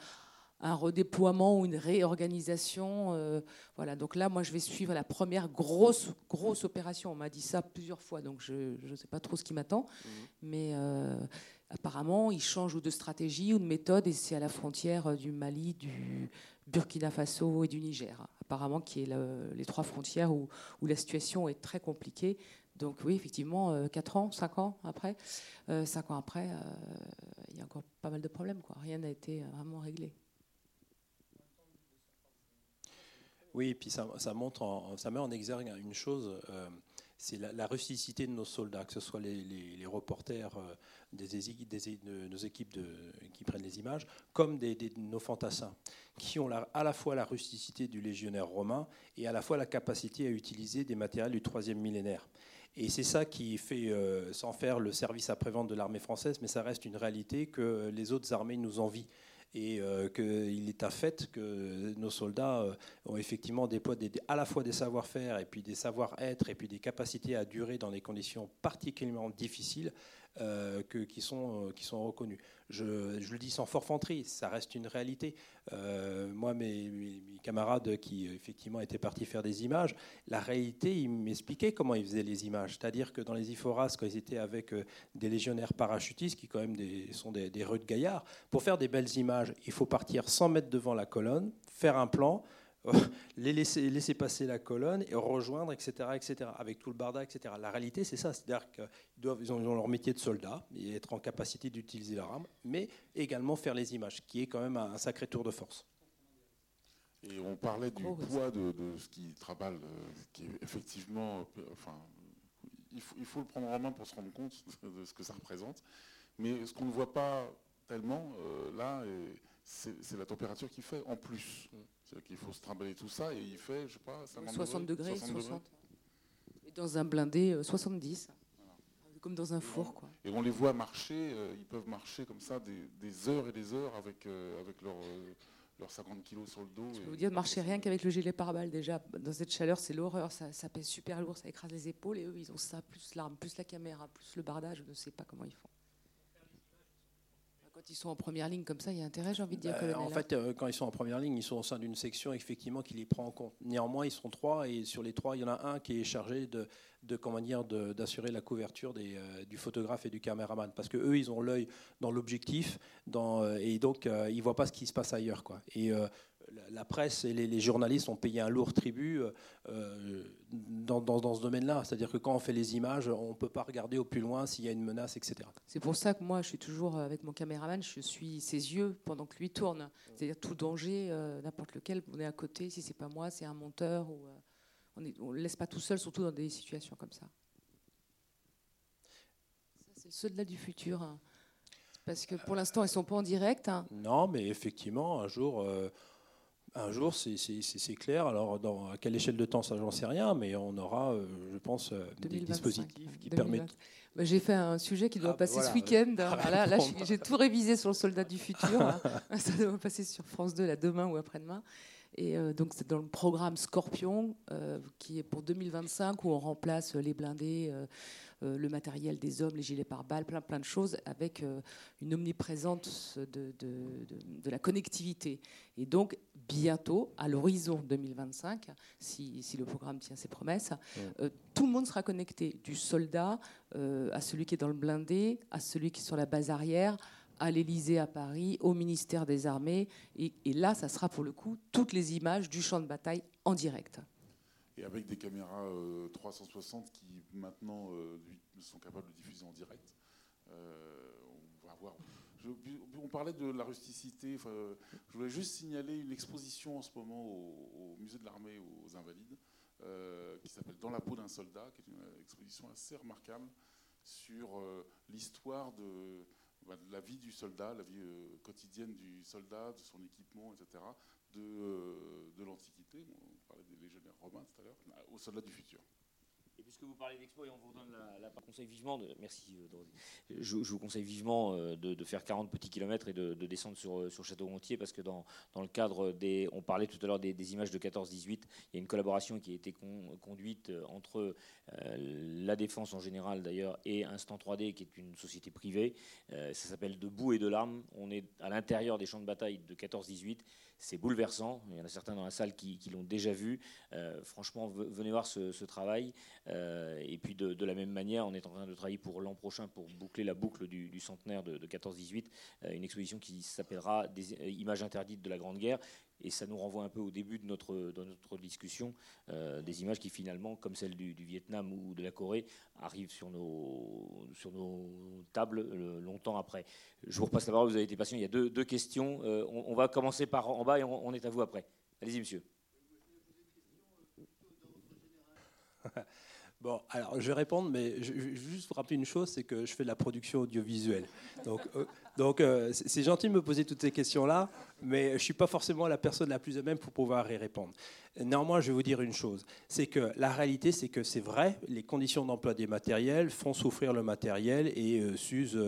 un redéploiement ou une réorganisation. voilà. Donc là, moi, je vais suivre la première grosse, grosse opération. On m'a dit ça plusieurs fois, donc je ne sais pas trop ce qui m'attend. Mmh. Mais apparemment, ils changent de stratégie ou de méthode, et c'est à la frontière euh, du Mali, du Burkina Faso et du Niger, apparemment, qui est les trois frontières où, la situation est très compliquée. Donc oui, effectivement, 4 ans, 5 ans après, 5 ans après, il y a encore pas mal de problèmes. Rien n'a été vraiment réglé. Oui, et puis ça, montre, ça met en exergue une chose c'est la, rusticité de nos soldats, que ce soit les, reporters euh, de nos équipes qui prennent les images, comme des, nos fantassins, qui ont à la fois la rusticité du légionnaire romain et à la fois la capacité à utiliser des matériels du troisième millénaire. Et c'est ça qui fait, euh, sans faire le service après-vente de l'armée française, mais ça reste une réalité que les autres armées nous envient et euh, qu'il est un fait que nos soldats euh, ont effectivement à la fois des savoir-faire et puis des savoir-être et puis des capacités à durer dans des conditions particulièrement difficiles euh, que, qui, sont, qui sont reconnus. Je, le dis sans forfanterie, ça reste une réalité. moi, mes, camarades qui effectivement étaient partis faire des images, la réalité, ils m'expliquaient comment ils faisaient les images. C'est-à-dire que dans les Iforas, quand ils étaient avec des légionnaires parachutistes, qui quand même sont des, des gaillards, pour faire des belles images, il faut partir 100 mètres devant la colonne, faire un plan, les laisser, laisser, passer la colonne et rejoindre, etc., etc., avec tout le barda, etc. La réalité, c'est ça, c'est-à-dire qu'ils ont, leur métier de soldat et être en capacité d'utiliser leur arme, mais également faire les images, qui est quand même un, sacré tour de force. Et on parlait du poids de, ce qui travaille, euh, qui est effectivement, euh, enfin, il faut, il faut, le prendre en main pour se rendre compte de ce que ça représente. Mais ce qu'on ne voit pas tellement, euh, là, c'est la température qu'il fait en plus. C'est-à-dire qu'il faut se trimballer tout ça et il fait, je sais pas, 60 degrés, 60. Et dans un blindé, 70. Euh, Comme dans un four, quoi. Et on les voit marcher, euh, ils peuvent marcher comme ça des, heures et des heures avec, avec leur, leurs 50 kilos sur le dos. Je peux vous dire, marcher rien qu'avec le gilet pare-balles, déjà, dans cette chaleur, c'est l'horreur, ça, ça, pèse super lourd, ça écrase les épaules, et eux, ils ont ça, plus l'arme, plus la caméra, plus le bardage, je ne sais pas comment ils font quand ils sont en première ligne comme ça, il y a intérêt, j'ai envie de dire. Bah, en fait, euh, quand ils sont en première ligne, ils sont au sein d'une section effectivement qui les prend en compte. Néanmoins, ils sont trois et sur les trois, il y en a un qui est chargé de, de comment dire, d'assurer la couverture des, euh, du photographe et du caméraman, parce que eux, ils ont l'œil dans l'objectif, dans, euh, et donc ils voient pas ce qui se passe ailleurs, quoi. Et la presse et les, journalistes ont payé un lourd tribut euh, dans, dans, ce domaine-là. C'est-à-dire que quand on fait les images, on ne peut pas regarder au plus loin s'il y a une menace, etc. C'est pour ça que moi, je suis toujours avec mon caméraman, je suis ses yeux pendant que lui tourne. C'est-à-dire tout danger, euh, n'importe lequel, on est à côté, si c'est pas moi, c'est un monteur. Ou, euh, on ne le laisse pas tout seul, surtout dans des situations comme ça. Ça, c'est le soldat du futur. Hein. Parce que pour l'instant, ils ne sont pas en direct. Hein. Non, mais effectivement, un jour, un jour, c'est clair. Alors, dans, à quelle échelle de temps, ça, j'en sais rien, mais on aura, euh, je pense, euh, des dispositifs qui permettent. Bah, j'ai fait un sujet qui doit ah, passer ce week-end. Ah, là, là j'ai tout révisé sur le soldat du futur. ça doit passer sur France 2 là, demain ou après-demain. Et euh, donc, c'est dans le programme Scorpion, qui est pour 2025, où on remplace les blindés le matériel des hommes, les gilets pare-balles, plein, plein de choses, avec euh, une omniprésence de, de, la connectivité. Et donc, bientôt, à l'horizon 2025, si, si, le programme tient ses promesses, euh, tout le monde sera connecté, du soldat à celui qui est dans le blindé, à celui qui est sur la base arrière, à l'Élysée à Paris, au ministère des Armées. Et, et, là, ça sera pour le coup toutes les images du champ de bataille en direct et avec des caméras 360 euh, qui maintenant euh, sont capables de diffuser en direct. Euh, on parlait de la rusticité. je voulais juste signaler une exposition en ce moment au, musée de l'armée aux Invalides qui s'appelle Dans la peau d'un soldat, qui est une exposition assez remarquable sur l'histoire bah, de, la vie du soldat, la vie quotidienne du soldat, de son équipement, etc., de, de l'Antiquité des légionnaires romains tout à l'heure, au soldat du futur. Et puisque vous parlez d'expo et on vous donne la, la conseille vivement, de, merci, euh, je, vous conseille vivement euh, de, faire 40 petits kilomètres et de, descendre sur, euh, sur Château-Gontier parce que dans, dans, le cadre des, on parlait tout à l'heure des, images de 14-18, il y a une collaboration qui a été conduite entre la défense en général d'ailleurs et Instant 3D qui est une société privée. ça s'appelle De boue et de larmes. On est à l'intérieur des champs de bataille de 14-18 c'est bouleversant. Il y en a certains dans la salle qui, l'ont déjà vu. Euh, franchement, venez voir ce, travail. Euh, et puis de, la même manière, on est en train de travailler pour l'an prochain pour boucler la boucle du, centenaire de, 14-18, euh, une exposition qui s'appellera images interdites de la Grande Guerre Et ça nous renvoie un peu au début de notre, de notre discussion, des images qui finalement, comme celle du, Vietnam ou de la Corée, arrivent sur nos, sur nos tables longtemps après. Je vous repasse la parole, vous avez été patient. Il y a deux, questions. On, va commencer par en bas et on, est à vous après. Allez-y, monsieur. Bon, alors je vais répondre, mais je, vais juste vous rappeler une chose, c'est que je fais de la production audiovisuelle. Donc, euh, donc euh, c'est gentil de me poser toutes ces questions-là, mais je ne suis pas forcément la personne la plus à même pour pouvoir y répondre. Néanmoins, je vais vous dire une chose, c'est que la réalité, c'est que c'est vrai, les conditions d'emploi des matériels font souffrir le matériel et euh, s'usent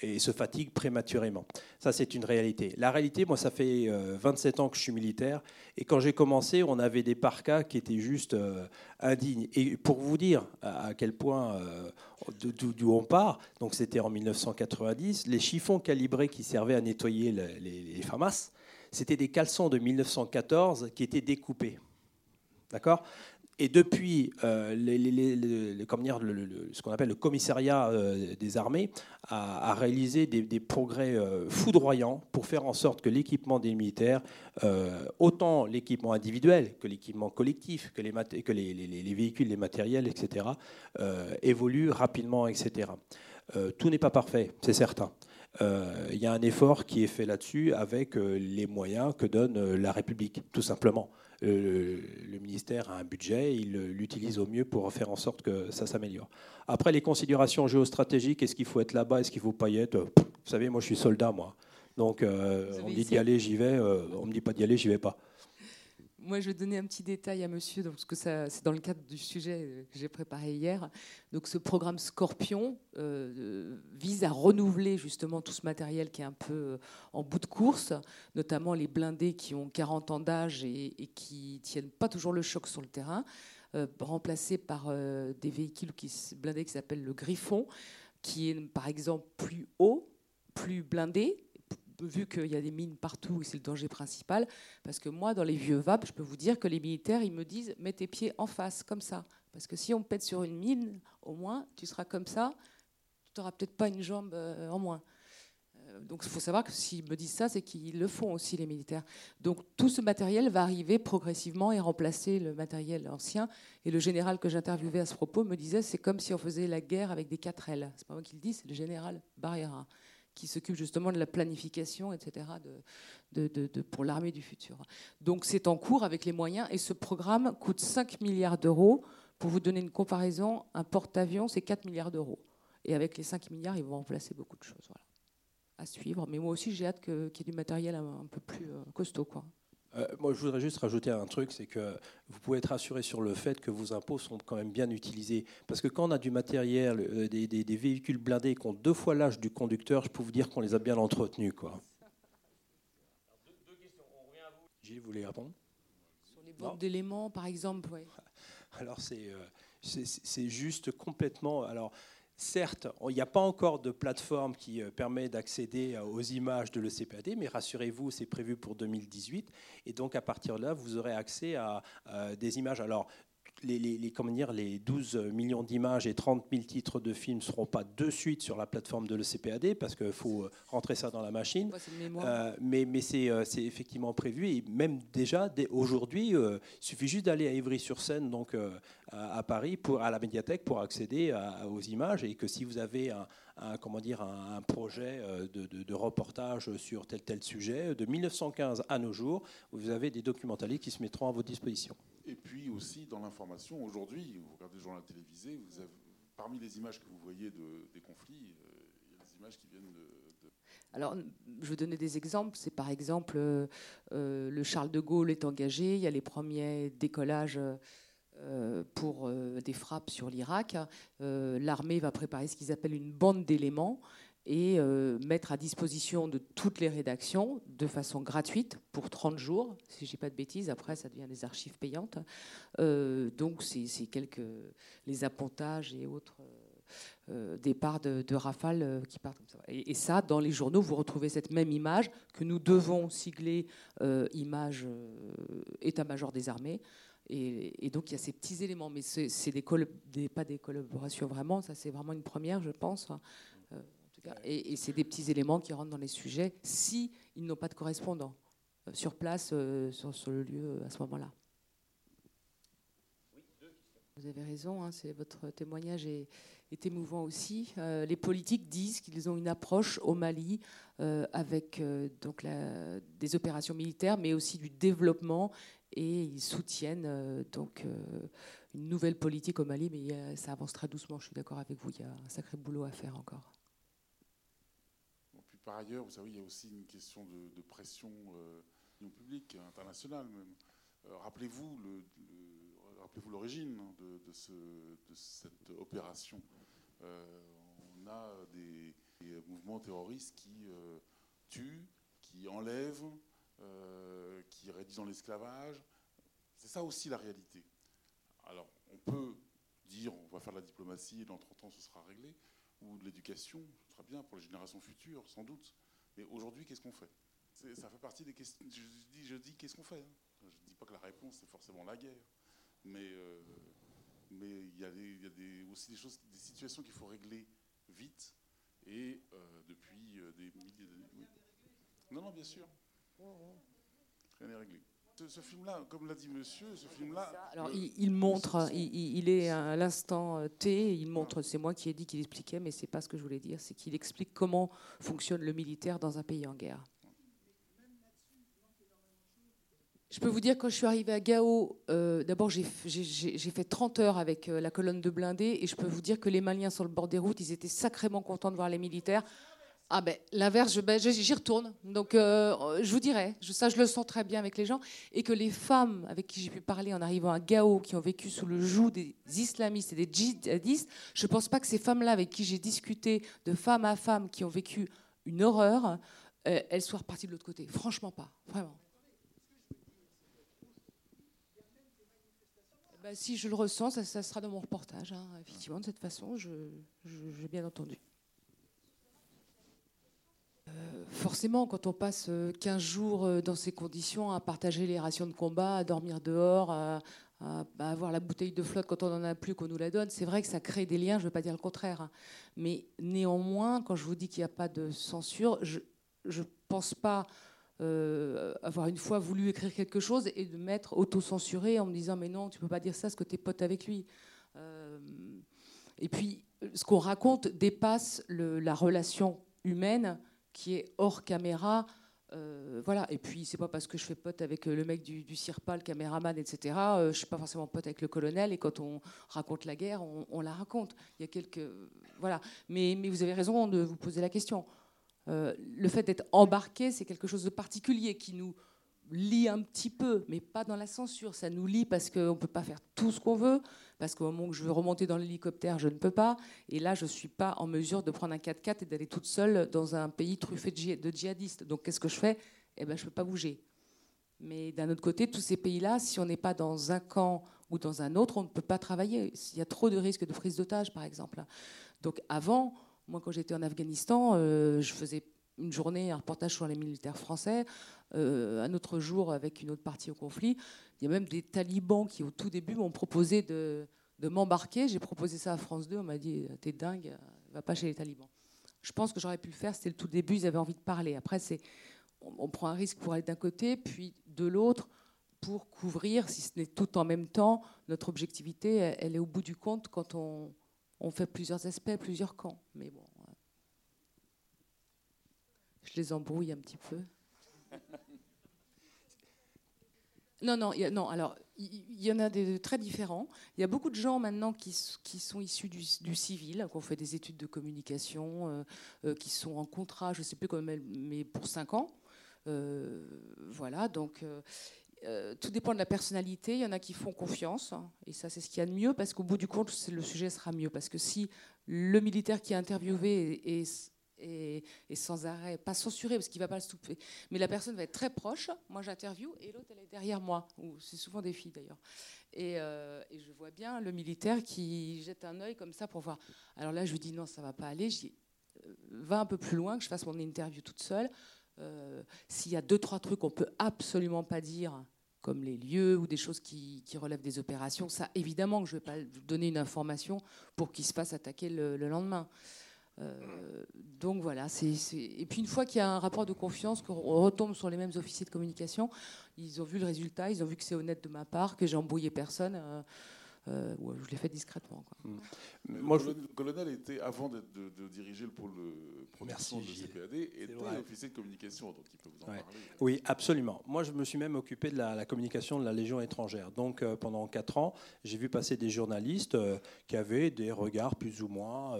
et se fatiguent prématurément. Ça, c'est une réalité. La réalité, moi, ça fait 27 ans que je suis militaire, et quand j'ai commencé, on avait des parkas qui étaient juste indignes. Et pour vous dire à quel point d'où on part, donc c'était en 1990, les chiffons calibrés qui servaient à nettoyer les, les, FAMAS, c'était des caleçons de 1914 qui étaient découpés. D'accord? Et depuis, euh, dire, ce qu'on appelle le commissariat euh, des armées a, réalisé des, progrès euh, foudroyants pour faire en sorte que l'équipement des militaires, autant l'équipement individuel que l'équipement collectif, que, les, que les, véhicules, les matériels, etc., évolue rapidement, etc. tout n'est pas parfait, c'est certain. Il y a un effort qui est fait là-dessus avec les moyens que donne la République, tout simplement. Euh, le, ministère a un budget, il l'utilise au mieux pour faire en sorte que ça s'améliore. Après, les considérations géostratégiques, est-ce qu'il faut être là-bas, est-ce qu'il ne faut pas y être Vous savez, moi je suis soldat, moi. Donc euh, on me dit d'y aller, j'y vais. Euh, on ne me dit pas d'y aller, j'y vais pas. Moi, je vais donner un petit détail à monsieur, parce que c'est dans le cadre du sujet que j'ai préparé hier. Donc, ce programme Scorpion euh, vise à renouveler justement tout ce matériel qui est un peu euh, en bout de course, notamment les blindés qui ont 40 ans d'âge et, qui tiennent pas toujours le choc sur le terrain, euh, remplacés par des véhicules qui, blindés qui s'appellent le Griffon, qui est par exemple plus haut, plus blindé, vu qu'il y a des mines partout et c'est le danger principal. Parce que moi, dans les vieux VAP, je peux vous dire que les militaires, ils me disent mets tes pieds en face, comme ça. Parce que si on pète sur une mine, au moins, tu seras comme ça, tu n'auras peut-être pas une jambe euh, en moins. Euh, donc il faut savoir que s'ils me disent ça, c'est qu'ils le font aussi, les militaires. Donc tout ce matériel va arriver progressivement et remplacer le matériel ancien. Et le général que j'interviewais à ce propos me disait c'est comme si on faisait la guerre avec des 4 L. C'est pas moi qui le dis, c'est le général Barrera qui s'occupe justement de la planification, etc., de, pour l'armée du futur. Donc c'est en cours avec les moyens et ce programme coûte 5 milliards d'euros. Pour vous donner une comparaison, un porte-avions, c'est 4 milliards d'euros. Et avec les 5 milliards, ils vont remplacer beaucoup de choses. Voilà. À suivre. Mais moi aussi, j'ai hâte qu'il y ait du matériel un, peu plus euh, costaud. Quoi. Euh, moi, je voudrais juste rajouter un truc, c'est que vous pouvez être assuré sur le fait que vos impôts sont quand même bien utilisés. Parce que quand on a du matériel, euh, des, véhicules blindés qui ont deux fois l'âge du conducteur, je peux vous dire qu'on les a bien entretenus. Quoi. Deux, questions. On revient à vous. Gilles, vous voulez répondre? Sur les bombes d'éléments, par exemple. Alors, euh, c'est juste complètement. Alors, Certes, il n'y a pas encore de plateforme qui euh, permet d'accéder euh, aux images de l'ECPAD, mais rassurez-vous, c'est prévu pour 2018. Et donc, à partir de là, vous aurez accès à, à des images. Alors, les, les, comment dire, les 12 millions d'images et 30 000 titres de films ne seront pas de suite sur la plateforme de l'ECPAD parce qu'il faut euh, rentrer ça dans la machine. Euh, mais, mais euh, c'est, effectivement prévu et même déjà aujourd'hui, il suffit juste d'aller à Ivry-sur-Seine, donc à, Paris, pour, à la médiathèque pour accéder aux images et que si vous avez un, comment dire, un, projet de, de, reportage sur tel tel sujet, de 1915 à nos jours, vous avez des documentalistes qui se mettront à votre disposition. Et puis aussi dans l'information, aujourd'hui, vous regardez le journal télévisé, vous avez, parmi les images que vous voyez de, des conflits, euh, il y a des images qui viennent de, Alors, je vais donner des exemples. C'est par exemple, euh, euh, le Charles de Gaulle est engagé, il y a les premiers décollages pour des frappes sur l'Irak. L'armée va préparer ce qu'ils appellent une bande d'éléments et euh, mettre à disposition de toutes les rédactions de façon gratuite pour 30 jours, si je dis pas de bêtises, après ça devient des archives payantes. Euh, donc c'est quelques les appontages et autres euh, départs de, Rafale qui partent comme ça. Et, ça, dans les journaux, vous retrouvez cette même image que nous devons sigler image état-major des armées. Et, et, donc il y a ces petits éléments, mais c'est des, des, pas des collaborations vraiment, ça c'est vraiment une première, je pense. Et, c'est des petits éléments qui rentrent dans les sujets si ils n'ont pas de correspondant. sur place, sur, le lieu à ce moment-là. Vous avez raison, hein, votre témoignage est, est émouvant aussi. Euh, les politiques disent qu'ils ont une approche au Mali euh, avec euh, donc des opérations militaires, mais aussi du développement, et ils soutiennent donc une nouvelle politique au Mali, mais ça avance très doucement. Je suis d'accord avec vous. Il y a un sacré boulot à faire encore. puis par ailleurs, vous savez, il y a aussi une question de, pression publique, internationale même. Rappelez-vous le rappelez-vous l'origine de, cette opération. Euh, on a des, mouvements terroristes qui euh, tuent, qui enlèvent, euh, qui réduisent en l'esclavage. C'est ça aussi la réalité. Alors, on peut dire on va faire de la diplomatie et dans 30 ans ce sera réglé, ou de l'éducation, ce sera bien pour les générations futures, sans doute. Mais aujourd'hui, qu'est-ce qu'on fait? Ça fait partie des questions. Je dis, qu'est-ce qu'on fait hein? Je ne dis pas que la réponse, c'est forcément la guerre mais euh, mais il y a, des, aussi des, choses, des situations qu'il faut régler vite et euh, depuis des milliers d'années. Non, non, bien sûr. Rien n'est réglé. Ce, film-là, comme l'a dit monsieur, ce film-là. Alors, il, montre, il, est à l'instant T, il montre, c'est moi qui ai dit qu'il expliquait, mais c'est pas ce que je voulais dire, c'est qu'il explique comment fonctionne le militaire dans un pays en guerre. Je peux vous dire, quand je suis arrivée à Gao, euh, d'abord j'ai fait 30 heures avec euh, la colonne de blindés et je peux vous dire que les Maliens sur le bord des routes, ils étaient sacrément contents de voir les militaires. Ah ben l'inverse, ben, j'y retourne. Donc euh, je vous dirais, ça je le sens très bien avec les gens, et que les femmes avec qui j'ai pu parler en arrivant à Gao, qui ont vécu sous le joug des islamistes et des djihadistes, je ne pense pas que ces femmes-là avec qui j'ai discuté de femme à femme qui ont vécu une horreur, elles soient reparties de l'autre côté. Franchement pas, vraiment. Bah, si je le ressens, ça, sera dans mon reportage. Hein. Effectivement, de cette façon, j'ai bien entendu. Euh, forcément, quand on passe 15 euh, jours euh, dans ces conditions, à partager les rations de combat, à dormir dehors, à, avoir la bouteille de flotte quand on n'en a plus, qu'on nous la donne, c'est vrai que ça crée des liens, je ne veux pas dire le contraire. Hein. Mais néanmoins, quand je vous dis qu'il n'y a pas de censure, je ne pense pas avoir une fois voulu écrire quelque chose et de m'être auto-censuré en me disant mais non, tu peux pas dire ça parce que tu es pote avec lui. Et puis, ce qu'on raconte dépasse la relation humaine qui est hors caméra. Euh, voilà. Et puis, c'est pas parce que je fais pote avec le mec du, du CIRPA, le caméraman, etc. je suis pas forcément pote avec le colonel. Et quand on raconte la guerre, on, la raconte. Il y a quelques. Voilà. Mais, mais vous avez raison de vous poser la question. Euh, le fait d'être embarqué, c'est quelque chose de particulier qui nous lie un petit peu, mais pas dans la censure. Ça nous lie parce qu'on ne peut pas faire tout ce qu'on veut, parce qu'au moment où je veux remonter dans l'hélicoptère, je ne peux pas. Et là, je ne suis pas en mesure de prendre un 4x4 et d'aller toute seule dans un pays truffé de djihadistes. Donc qu'est-ce que je fais? Eh ben, je ne peux pas bouger. Mais d'un autre côté, tous ces pays-là, si on n'est pas dans un camp ou dans un autre, on ne peut pas travailler. Il y a trop de risques de prise d'otage, par exemple. Donc avant, moi, quand j'étais en Afghanistan, euh, je faisais une journée un reportage sur les militaires français, euh, un autre jour avec une autre partie au conflit. Il y a même des talibans qui, au tout début, m'ont proposé de, m'embarquer. J'ai proposé ça à France 2. On m'a dit T'es dingue, va pas chez les talibans. Je pense que j'aurais pu le faire. C'était le tout début. Ils avaient envie de parler. Après, on, prend un risque pour aller d'un côté, puis de l'autre pour couvrir, si ce n'est tout en même temps, notre objectivité. Elle est au bout du compte quand on, on fait plusieurs aspects, plusieurs camps. Mais bon, euh, je les embrouille un petit peu. Non, non, non. Alors, il y, en a des très différents. Il y a beaucoup de gens maintenant qui, sont issus du, civil, qui ont fait des études de communication, euh, euh, qui sont en contrat, je ne sais plus comment, mais pour 5 ans. voilà, donc euh, tout dépend de la personnalité. Il y en a qui font confiance, hein, et ça, c'est ce qu'il y a de mieux, parce qu'au bout du compte, le sujet sera mieux. Parce que si le militaire qui est interviewé est, sans arrêt, pas censuré, parce qu'il ne va pas le stopper, mais la personne va être très proche, moi j'interviewe, et l'autre, elle est derrière moi, ou c'est souvent des filles d'ailleurs. Et, euh, et, je vois bien le militaire qui jette un œil comme ça pour voir. Alors là, je lui dis non, ça va pas aller. Euh, va un peu plus loin, que je fasse mon interview toute seule. Euh, s'il y a deux, trois trucs qu'on peut absolument pas dire, comme les lieux ou des choses qui, relèvent des opérations, ça, évidemment que je ne vais pas donner une information pour qu'il se fasse attaquer le, lendemain. Donc voilà, c'est, et puis une fois qu'il y a un rapport de confiance, qu'on retombe sur les mêmes officiers de communication, ils ont vu le résultat, ils ont vu que c'est honnête de ma part, que j'ai embrouillé personne. Euh, je l'ai fait discrètement. Quoi. Mm. Moi, le colonel était, avant de, de, diriger le pôle de production de CPAD, était officier de communication, donc il peut vous en parler. Oui, absolument. Moi, je me suis même occupé de la, communication de la Légion étrangère. Donc, euh, pendant quatre ans, j'ai vu passer des journalistes euh, qui avaient des regards plus ou moins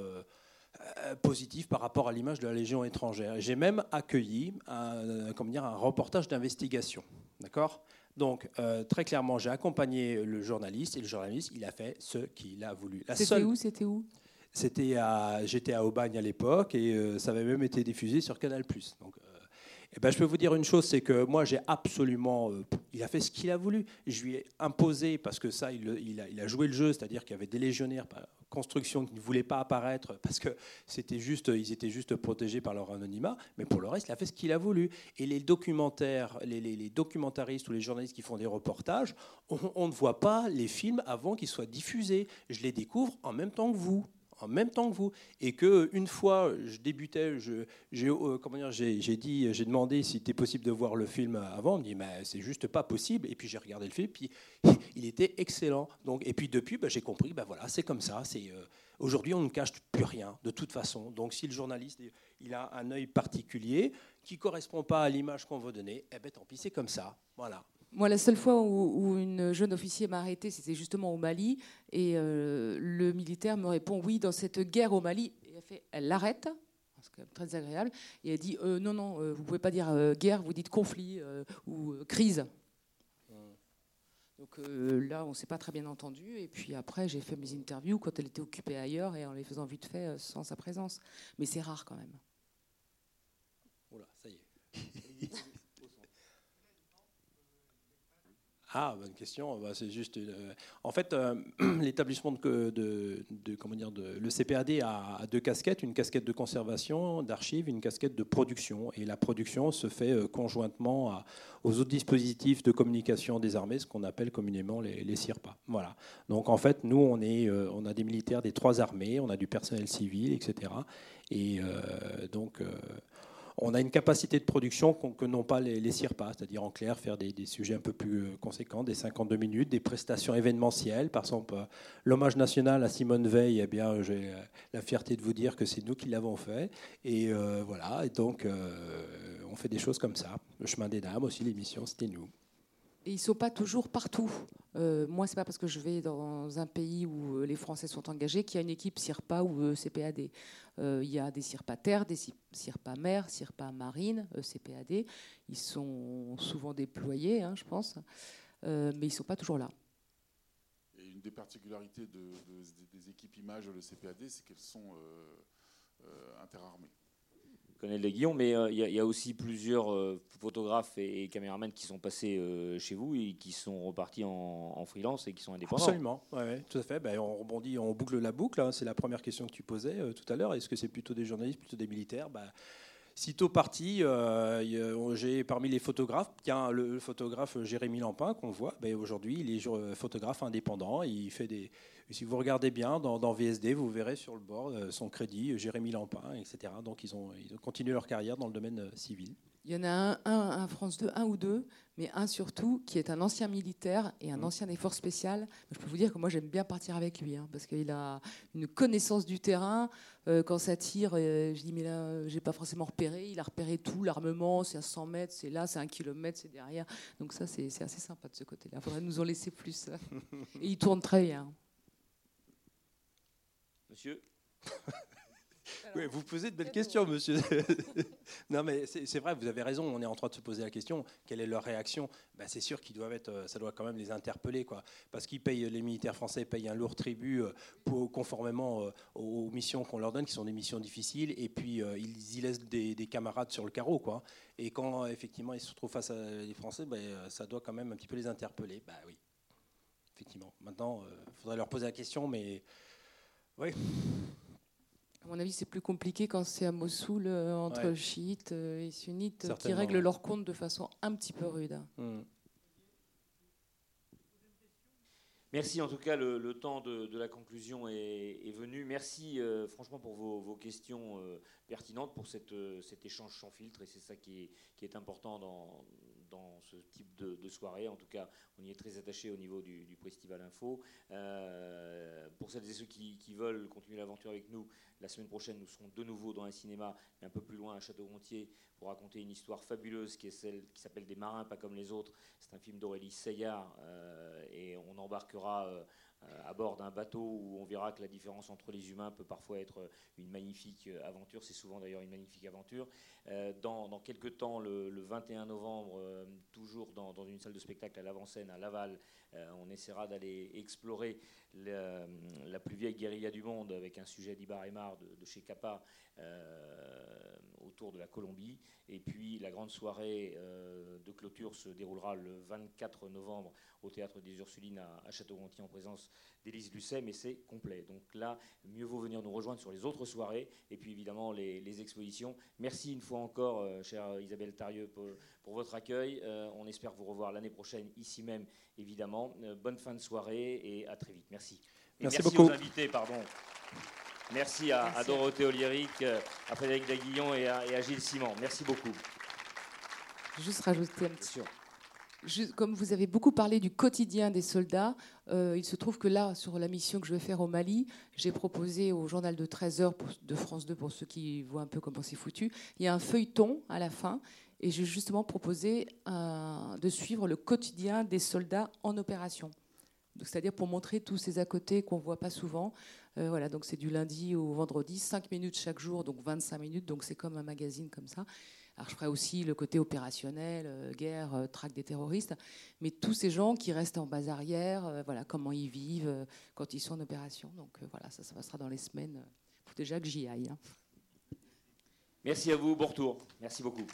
positifs par rapport à l'image de la Légion étrangère. J'ai même accueilli un, comment dire, un reportage d'investigation. D'accord? Donc, euh, très clairement, j'ai accompagné le journaliste et le journaliste, il a fait ce qu'il a voulu. C'était où? C'était où? C'était à, j'étais à Aubagne à l'époque et euh, ça avait même été diffusé sur Canal+. Donc, euh, eh ben, je peux vous dire une chose, c'est que moi, j'ai absolument. il a fait ce qu'il a voulu. Je lui ai imposé, parce que ça, il, il, a, il a, joué le jeu, c'est-à-dire qu'il y avait des légionnaires construction qui ne voulaient pas apparaître parce que c'était juste, ils étaient juste protégés par leur anonymat. Mais pour le reste, il a fait ce qu'il a voulu. Et les documentaires, les, documentaristes ou les journalistes qui font des reportages, on ne voit pas les films avant qu'ils soient diffusés. Je les découvre en même temps que vous en même temps que vous. Et que une fois, je débutais, j'ai euh, j'ai dit, j'ai demandé si c'était possible de voir le film avant. On me dit, mais c'est juste pas possible. Et puis j'ai regardé le film, puis il était excellent. Donc, et puis depuis, bah, j'ai compris, ben voilà, c'est comme ça. C'est euh, aujourd'hui, on ne cache plus rien de toute façon. Donc si le journaliste il a un œil particulier qui correspond pas à l'image qu'on veut donner, eh ben tant pis, c'est comme ça. Voilà. Moi, la seule fois où, une jeune officier m'a arrêté, c'était justement au Mali. Et euh, le militaire me répond Oui, dans cette guerre au Mali. Et elle fait Elle l'arrête, c'est quand même très agréable. Et elle dit euh, Non, non, euh, vous ne pouvez pas dire guerre, vous dites conflit ou crise. Donc là, on ne s'est pas très bien entendu. Et puis après, j'ai fait mes interviews quand elle était occupée ailleurs et en les faisant vite fait sans sa présence. Mais c'est rare quand même. Voilà, ça y est. Ah, bonne question. Bah, c'est juste. Euh, en fait, euh, l'établissement de, de, comment dire, le CPAD a, deux casquettes une casquette de conservation, d'archives, une casquette de production. Et la production se fait euh, conjointement aux autres dispositifs de communication des armées, ce qu'on appelle communément les, les CIRPA. Voilà. Donc en fait, nous, on on a des militaires des trois armées, on a du personnel civil, etc. Et donc on a une capacité de production que n'ont pas les, les CIRPA, c'est-à-dire en clair faire des, sujets un peu plus euh, conséquents, des 52 minutes, des prestations événementielles. Par exemple, euh, l'hommage national à Simone Veil, eh bien, j'ai euh, la fierté de vous dire que c'est nous qui l'avons fait. Et voilà, et donc on fait des choses comme ça. Le chemin des dames aussi, l'émission, c'était nous. Ils ne sont pas toujours partout. Euh, moi, c'est pas parce que je vais dans un pays où les Français sont engagés qu'il y a une équipe CIRPA ou euh, CPAD. Euh, il y a des CIRPA terre, des CIRPA mer, CIRPA marine, euh, CPAD. Ils sont souvent déployés, hein, je pense, mais ils ne sont pas toujours là. Et une des particularités des équipes images le CPAD, c'est qu'elles sont interarmées. Colonel les Guillon, mais euh, il y, a aussi plusieurs euh, photographes et, caméramans qui sont passés euh, chez vous et qui sont repartis en, freelance et qui sont indépendants. Absolument, ouais, tout à fait. Ben, on rebondit, on boucle la boucle. Hein. C'est la première question que tu posais tout à l'heure. Est-ce que c'est plutôt des journalistes, plutôt des militaires? Ben, Sitôt parti, j'ai parmi les photographes, tiens, le, photographe Jérémy Lampin qu'on voit, ben, aujourd'hui il est photographe indépendant, il fait des, si vous regardez bien dans, VSD, vous verrez sur le bord euh, son crédit, Jérémy Lampin, etc. Donc ils ont, ils ont continué leur carrière dans le domaine euh, civil. Il y en a un, un, France 2, un ou deux, mais un surtout qui est un ancien militaire et un mmh. ancien effort spécial. Je peux vous dire que moi j'aime bien partir avec lui, hein, parce qu'il a une connaissance du terrain. Euh, quand ça tire, je dis mais là j'ai pas forcément repéré. Il a repéré tout, l'armement, c'est à 100 mètres, c'est là, c'est un kilomètre, c'est derrière. Donc ça c'est assez sympa de ce côté-là. Il faudrait nous en laisser plus. et il tourne très bien. Monsieur oui, vous posez de belles questions, monsieur. non, mais c'est vrai, vous avez raison. On est en train de se poser la question quelle est leur réaction? Ben, C'est sûr qu'ils doivent être, euh, ça doit quand même les interpeller, quoi, parce qu'ils payent, les militaires français payent un lourd tribut euh, pour, conformément euh, aux missions qu'on leur donne, qui sont des missions difficiles, et puis ils y laissent des, camarades sur le carreau, quoi. Et quand effectivement ils se retrouvent face à les Français, ben, ça doit quand même un petit peu les interpeller. Bah oui, effectivement. Maintenant, il faudrait leur poser la question, mais oui. À mon avis, c'est plus compliqué quand c'est à Mossoul, euh, entre chiites euh, et sunnites, qui règlent leur compte de façon un petit peu rude. Hmm. Merci en tout cas, le, temps de, la conclusion est, venu. Merci euh, franchement pour vos, questions euh, pertinentes, pour cette, euh, cet échange sans filtre, et c'est ça qui est, qui est, important dans, dans ce type de, soirée. En tout cas, on y est très attaché au niveau du, du Festival Info. pour celles et ceux qui, qui veulent continuer l'aventure avec nous, la semaine prochaine, nous serons de nouveau dans un cinéma, mais un peu plus loin, à Château-Gontier, pour raconter une histoire fabuleuse qui est celle qui s'appelle Des marins pas comme les autres. C'est un film d'Aurélie Seyard euh, et on embarquera euh, à bord d'un bateau où on verra que la différence entre les humains peut parfois être une magnifique aventure. C'est souvent d'ailleurs une magnifique aventure. Euh, dans, quelques temps, le, 21 novembre, toujours dans, une salle de spectacle à l'avant-scène à Laval, on essaiera d'aller explorer la, plus vieille guérilla du monde avec un sujet d'Ibar Emar de, de, chez Kappa autour de la Colombie. Et puis la grande soirée euh, de clôture se déroulera le 24 novembre au Théâtre des Ursulines à, Château-Gontier en présence d'Élise Lucet, mais c'est complet. Donc là, mieux vaut venir nous rejoindre sur les autres soirées et puis évidemment les, expositions. Merci une fois encore, euh, chère Isabelle Tarieux, pour, votre accueil. Euh, on espère vous revoir l'année prochaine ici même, évidemment. bonne fin de soirée et à très vite. Merci. merci, beaucoup. aux invités, pardon. Merci à, Dorothée Oliéric, à Frédéric Daguillon et à, Gilles Simon. Merci beaucoup. Juste rajouter un petit. Comme vous avez beaucoup parlé du quotidien des soldats, euh, il se trouve que là, sur la mission que je vais faire au Mali, j'ai proposé au journal de 13 heures de France 2, pour ceux qui voient un peu comment c'est foutu, il y a un feuilleton à la fin, et j'ai justement proposé de suivre le quotidien des soldats en opération c'est-à-dire pour montrer tous ces à côté qu'on ne voit pas souvent. Euh, voilà, donc c'est du lundi au vendredi, 5 minutes chaque jour, donc 25 minutes, donc c'est comme un magazine comme ça. Alors je ferai aussi le côté opérationnel, euh, guerre, euh, traque des terroristes, mais tous ces gens qui restent en base arrière, voilà, comment ils vivent quand ils sont en opération. Donc voilà, ça, ça passera dans les semaines. Il faut déjà que j'y aille. Hein. Merci à vous, bon retour. Merci beaucoup.